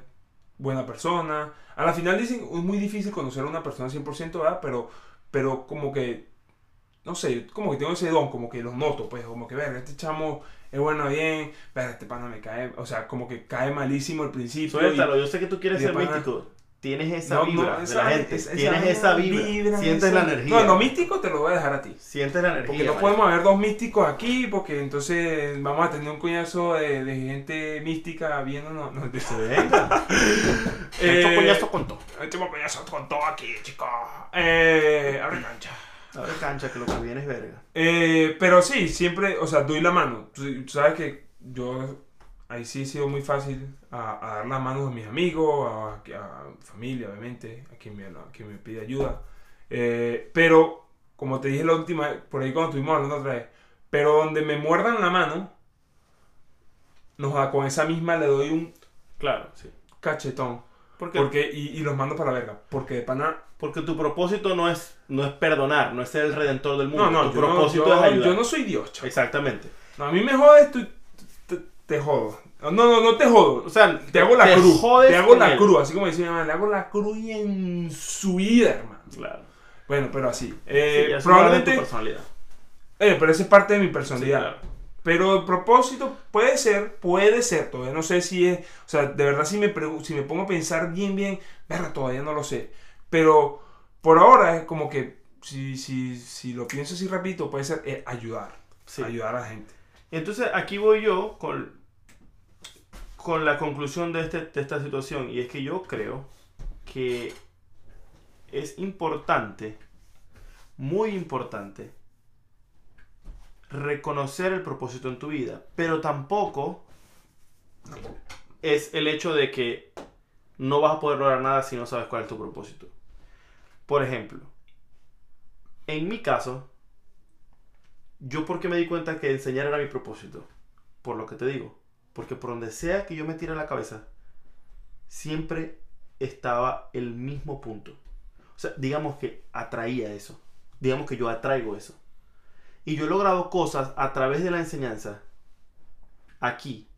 Speaker 1: buena persona. A la final dicen, es muy difícil conocer a una persona 100%, ¿verdad? Pero, pero como que, no sé, como que tengo ese don, como que los noto, pues, como que, verga, este chamo es bueno, bien, verga, este pana me cae, o sea, como que cae malísimo al principio. y-
Speaker 2: Suéltalo, yo sé que tú quieres
Speaker 1: y
Speaker 2: ser
Speaker 1: pana-
Speaker 2: místico. Tienes esa
Speaker 1: No, no,
Speaker 2: vibra de la gente.
Speaker 1: esa-
Speaker 2: Tienes
Speaker 1: esa
Speaker 2: vibra. Sientes
Speaker 1: esa-
Speaker 2: la energía.
Speaker 1: No, lo místico te lo voy a dejar a ti.
Speaker 2: Sientes la energía.
Speaker 1: Porque no
Speaker 2: marico.
Speaker 1: podemos haber dos místicos aquí, porque entonces vamos a tener un coñazo de, de gente mística viéndonos. No, de-. Eh,
Speaker 2: Esto coñazo con todo.
Speaker 1: Echemos coñazo con todo aquí, chicos. Eh, abre cancha.
Speaker 2: Abre cancha que lo que viene es verga.
Speaker 1: Eh, pero sí, siempre, o sea, doy la mano. Tú, tú sabes que yo ahí sí he sido muy fácil a, a dar las manos a mis amigos, a, a familia, obviamente, a quien me, a quien me pide ayuda. Eh, pero, como te dije la última por ahí cuando estuvimos hablando otra vez, pero donde me muerdan la mano, con esa misma le doy un
Speaker 2: Claro, sí.
Speaker 1: cachetón.
Speaker 2: Porque,
Speaker 1: Porque, y, y los mando para la verga. Porque de pana.
Speaker 2: porque tu propósito no es, no es perdonar, no es ser el redentor del mundo.
Speaker 1: No, no,
Speaker 2: tu
Speaker 1: yo no,
Speaker 2: propósito
Speaker 1: yo-
Speaker 2: es ayudar.
Speaker 1: yo no soy Dios, chaval.
Speaker 2: Exactamente.
Speaker 1: No, a mí me jodes, tú, te, te jodo. No, no, no te jodo.
Speaker 2: O sea,
Speaker 1: Te hago la cruz.
Speaker 2: jodes
Speaker 1: Te hago la
Speaker 2: él.
Speaker 1: cruz. Así como dice mi mamá, le hago la cruz y en su vida, hermano.
Speaker 2: Claro.
Speaker 1: Bueno, pero así.
Speaker 2: Sí,
Speaker 1: Eh,
Speaker 2: tu
Speaker 1: probablemente.
Speaker 2: personalidad.
Speaker 1: eh, pero esa es parte de mi
Speaker 2: Sí,
Speaker 1: personalidad.
Speaker 2: claro.
Speaker 1: Pero el propósito puede ser, puede ser. Todavía no sé si es. O sea, de verdad, si me, si me pongo a pensar bien, bien, verga, todavía no lo sé. Pero por ahora es como que. Si, si, si lo pienso así rapidito, puede ser eh, ayudar.
Speaker 2: Sí.
Speaker 1: Ayudar a la gente.
Speaker 2: Entonces aquí voy yo con, con la conclusión de, este, de esta situación y es que yo creo que es importante, muy importante, reconocer el propósito en tu vida, pero tampoco es el hecho de que no vas a poder lograr nada si no sabes cuál es tu propósito. Por ejemplo, en mi caso, yo porque me di cuenta que enseñar era mi propósito. Por lo que te digo. Porque por donde sea que yo me tire la cabeza, siempre estaba el mismo punto. O sea, digamos que atraía eso. Digamos que yo atraigo eso. Y yo he logrado cosas a través de la enseñanza aquí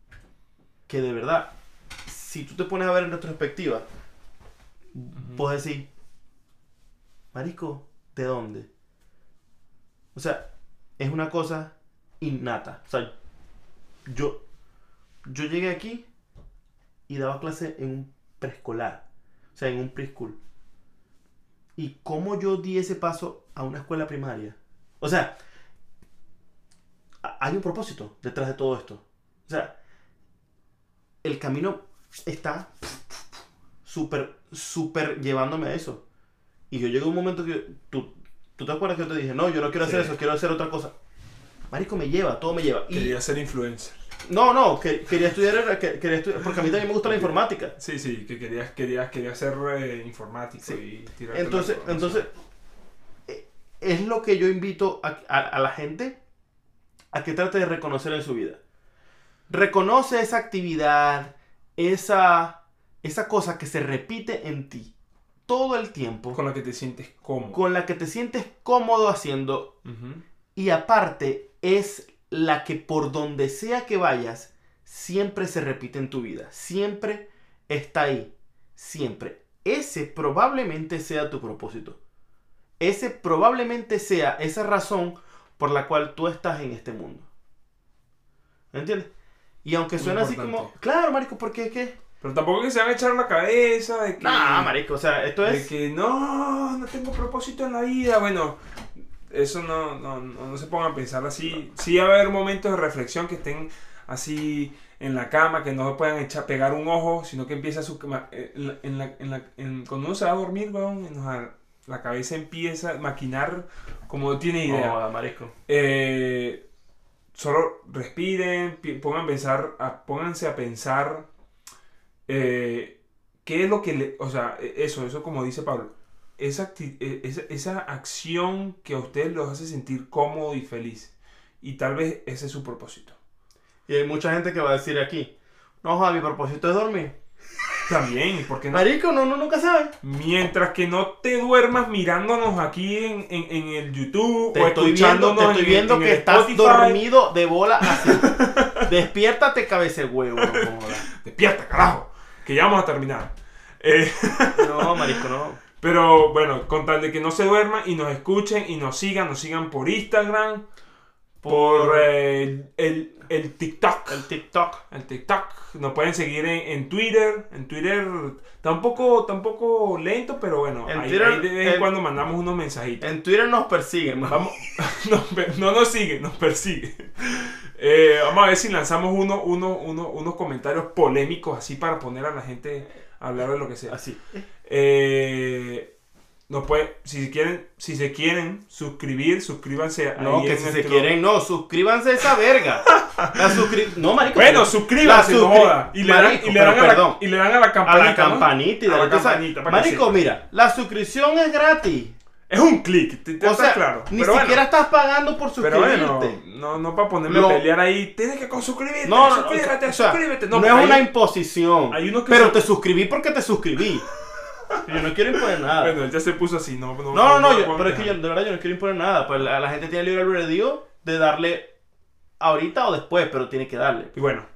Speaker 2: que de verdad, si tú te pones a ver en retrospectiva, puedes decir, Marico, ¿de dónde? O sea, es una cosa innata. O sea, yo, yo llegué aquí y daba clase en un preescolar. O sea, en un preschool. ¿Y cómo yo di ese paso a una escuela primaria? O sea, hay un propósito detrás de todo esto. O sea, el camino está súper, súper llevándome a eso. Y yo llegué a un momento que tú, tú te acuerdas que yo te dije, no, yo no quiero hacer
Speaker 1: Sí.
Speaker 2: eso, quiero hacer otra cosa. Marico, me lleva, todo me lleva. Y,
Speaker 1: Quería ser influencer.
Speaker 2: no, no, que, quería estudiar, que- quería estudiar, porque a mí también me gusta la informática.
Speaker 1: Sí, sí, que querías, querías, querías ser eh, informático
Speaker 2: Sí.
Speaker 1: y tirarte
Speaker 2: Entonces, entonces, eh, es lo que yo invito a, a- a la gente a que trate de reconocer en su vida. Reconoce esa actividad, esa, esa cosa que se repite en ti todo el tiempo,
Speaker 1: con la que te sientes cómodo.
Speaker 2: con la que te sientes cómodo haciendo y aparte es la que por donde sea que vayas, siempre se repite en tu vida. Siempre está ahí. Siempre. Ese probablemente sea tu propósito. Ese probablemente sea esa razón por la cual tú estás en este mundo. ¿Entiendes? Y aunque
Speaker 1: Muy
Speaker 2: suena así como, claro, marico, porque es que...
Speaker 1: Pero tampoco que se van a echar la cabeza de que...
Speaker 2: Nah, marico, o sea, esto
Speaker 1: de
Speaker 2: es...
Speaker 1: que no, no tengo propósito en la vida. Bueno, eso no, no, no, no se pongan a pensar así. Sí va a haber momentos de reflexión que estén así en la cama, que no se puedan echar, pegar un ojo, sino que empieza su eh, en la- en la- en la- en- cuando uno se va a dormir, weón, la, cabeza empieza a maquinar como no tiene idea.
Speaker 2: No, marisco.
Speaker 1: Eh, solo respiren, pi- pongan pensar, pónganse a pensar eh, qué es lo que le, o sea, e- eso, eso como dice Pablo, esa, eh, esa, esa acción que a ustedes los hace sentir cómodo y feliz. Y tal vez ese es su propósito.
Speaker 2: Y hay mucha gente que va a decir aquí, no, joda, mi propósito es dormir.
Speaker 1: También, porque no?
Speaker 2: Marico, no, uno nunca sabe.
Speaker 1: Mientras que no te duermas mirándonos aquí en, en, en el YouTube
Speaker 2: Te
Speaker 1: o
Speaker 2: estoy viendo, te estoy
Speaker 1: en-
Speaker 2: viendo
Speaker 1: en
Speaker 2: que estás
Speaker 1: Spotify.
Speaker 2: dormido de bola así. Despiértate, cabeza de huevo. no.
Speaker 1: Despierta, carajo, que ya vamos a terminar. Eh,
Speaker 2: No, marisco, no.
Speaker 1: Pero bueno, con tal de que no se duerman y nos escuchen y nos sigan, nos sigan por Instagram, por eh, el, el TikTok.
Speaker 2: el TikTok.
Speaker 1: El TikTok. Nos pueden seguir en, en Twitter. En Twitter está un poco, está un poco lento, pero bueno,
Speaker 2: En
Speaker 1: ahí,
Speaker 2: Twitter,
Speaker 1: ahí de vez en
Speaker 2: el-
Speaker 1: cuando mandamos unos mensajitos.
Speaker 2: En Twitter nos persiguen. man.
Speaker 1: Vamos, no, no nos sigue, nos persigue. Eh, vamos a ver si lanzamos uno, uno, uno- unos comentarios polémicos así para poner a la gente a hablar de lo que sea.
Speaker 2: Así.
Speaker 1: Eh, nos puede, si quieren, si se quieren suscribir, suscríbanse ahí
Speaker 2: No, que si se quieren, no, suscríbanse a esa verga. La suscri- No, marico.
Speaker 1: Bueno, suscríbanse, no
Speaker 2: suscri-
Speaker 1: joda. Y le dan, y le dan a la,
Speaker 2: perdón.
Speaker 1: y le dan a la
Speaker 2: A
Speaker 1: campanita. ¿no?
Speaker 2: campanita y
Speaker 1: A la campanita,
Speaker 2: Marico, mira, la suscripción es gratis.
Speaker 1: Es un clic, te, te
Speaker 2: O sea,
Speaker 1: claro.
Speaker 2: ni
Speaker 1: Pero
Speaker 2: siquiera
Speaker 1: bueno,
Speaker 2: estás pagando por
Speaker 1: pero
Speaker 2: suscribirte.
Speaker 1: bueno, no, no para ponerme a pelear ahí. Tienes que suscribirte,
Speaker 2: No, no, no,
Speaker 1: suscríbete,
Speaker 2: o sea,
Speaker 1: suscríbete.
Speaker 2: No,
Speaker 1: No,
Speaker 2: es una imposición.
Speaker 1: hay unos que
Speaker 2: pero
Speaker 1: se-
Speaker 2: te suscribí porque te suscribí. Yo no quiero imponer nada.
Speaker 1: Bueno, él ya se puso así, no, no,
Speaker 2: no, no, yo- pero es que yo de verdad yo no quiero imponer nada. Pues la, la gente tiene libre albedrío de darle ahorita o después, pero tiene que darle.
Speaker 1: Y bueno.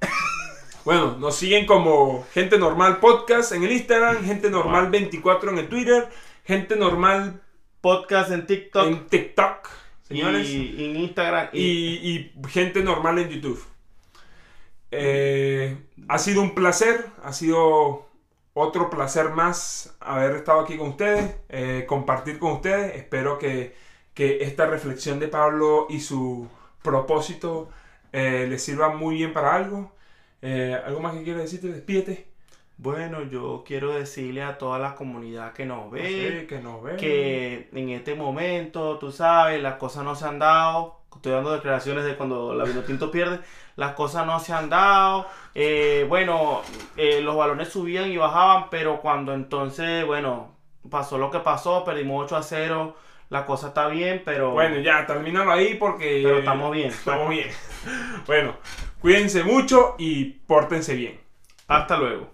Speaker 1: Bueno, nos siguen como Gente Normal Podcast en el Instagram, Gente Normal 24 en el Twitter, Gente Normal
Speaker 2: Podcast en TikTok
Speaker 1: en TikTok, señores, y,
Speaker 2: y, y en Instagram. Y,
Speaker 1: y Gente Normal en YouTube. Eh, ha sido un placer, ha sido otro placer más haber estado aquí con ustedes, eh, compartir con ustedes. Espero que, que esta reflexión de Pablo y su propósito eh, les sirva muy bien para algo. Eh, ¿Algo más que quieras decirte? Despídete.
Speaker 2: bueno, yo quiero decirle a toda la comunidad que nos ve.
Speaker 1: Sí, que nos ve.
Speaker 2: que en este momento, tú sabes, las cosas no se han dado. Estoy dando declaraciones de cuando la Vinotinto pierde. Las cosas no se han dado. Eh, bueno, eh, los balones subían y bajaban, pero cuando entonces, bueno, pasó lo que pasó, perdimos 8 a 0. La cosa está bien, pero,
Speaker 1: Bueno, ya, termínalo ahí porque...
Speaker 2: pero estamos bien.
Speaker 1: Estamos bien. Bueno, cuídense mucho y pórtense bien.
Speaker 2: Hasta luego.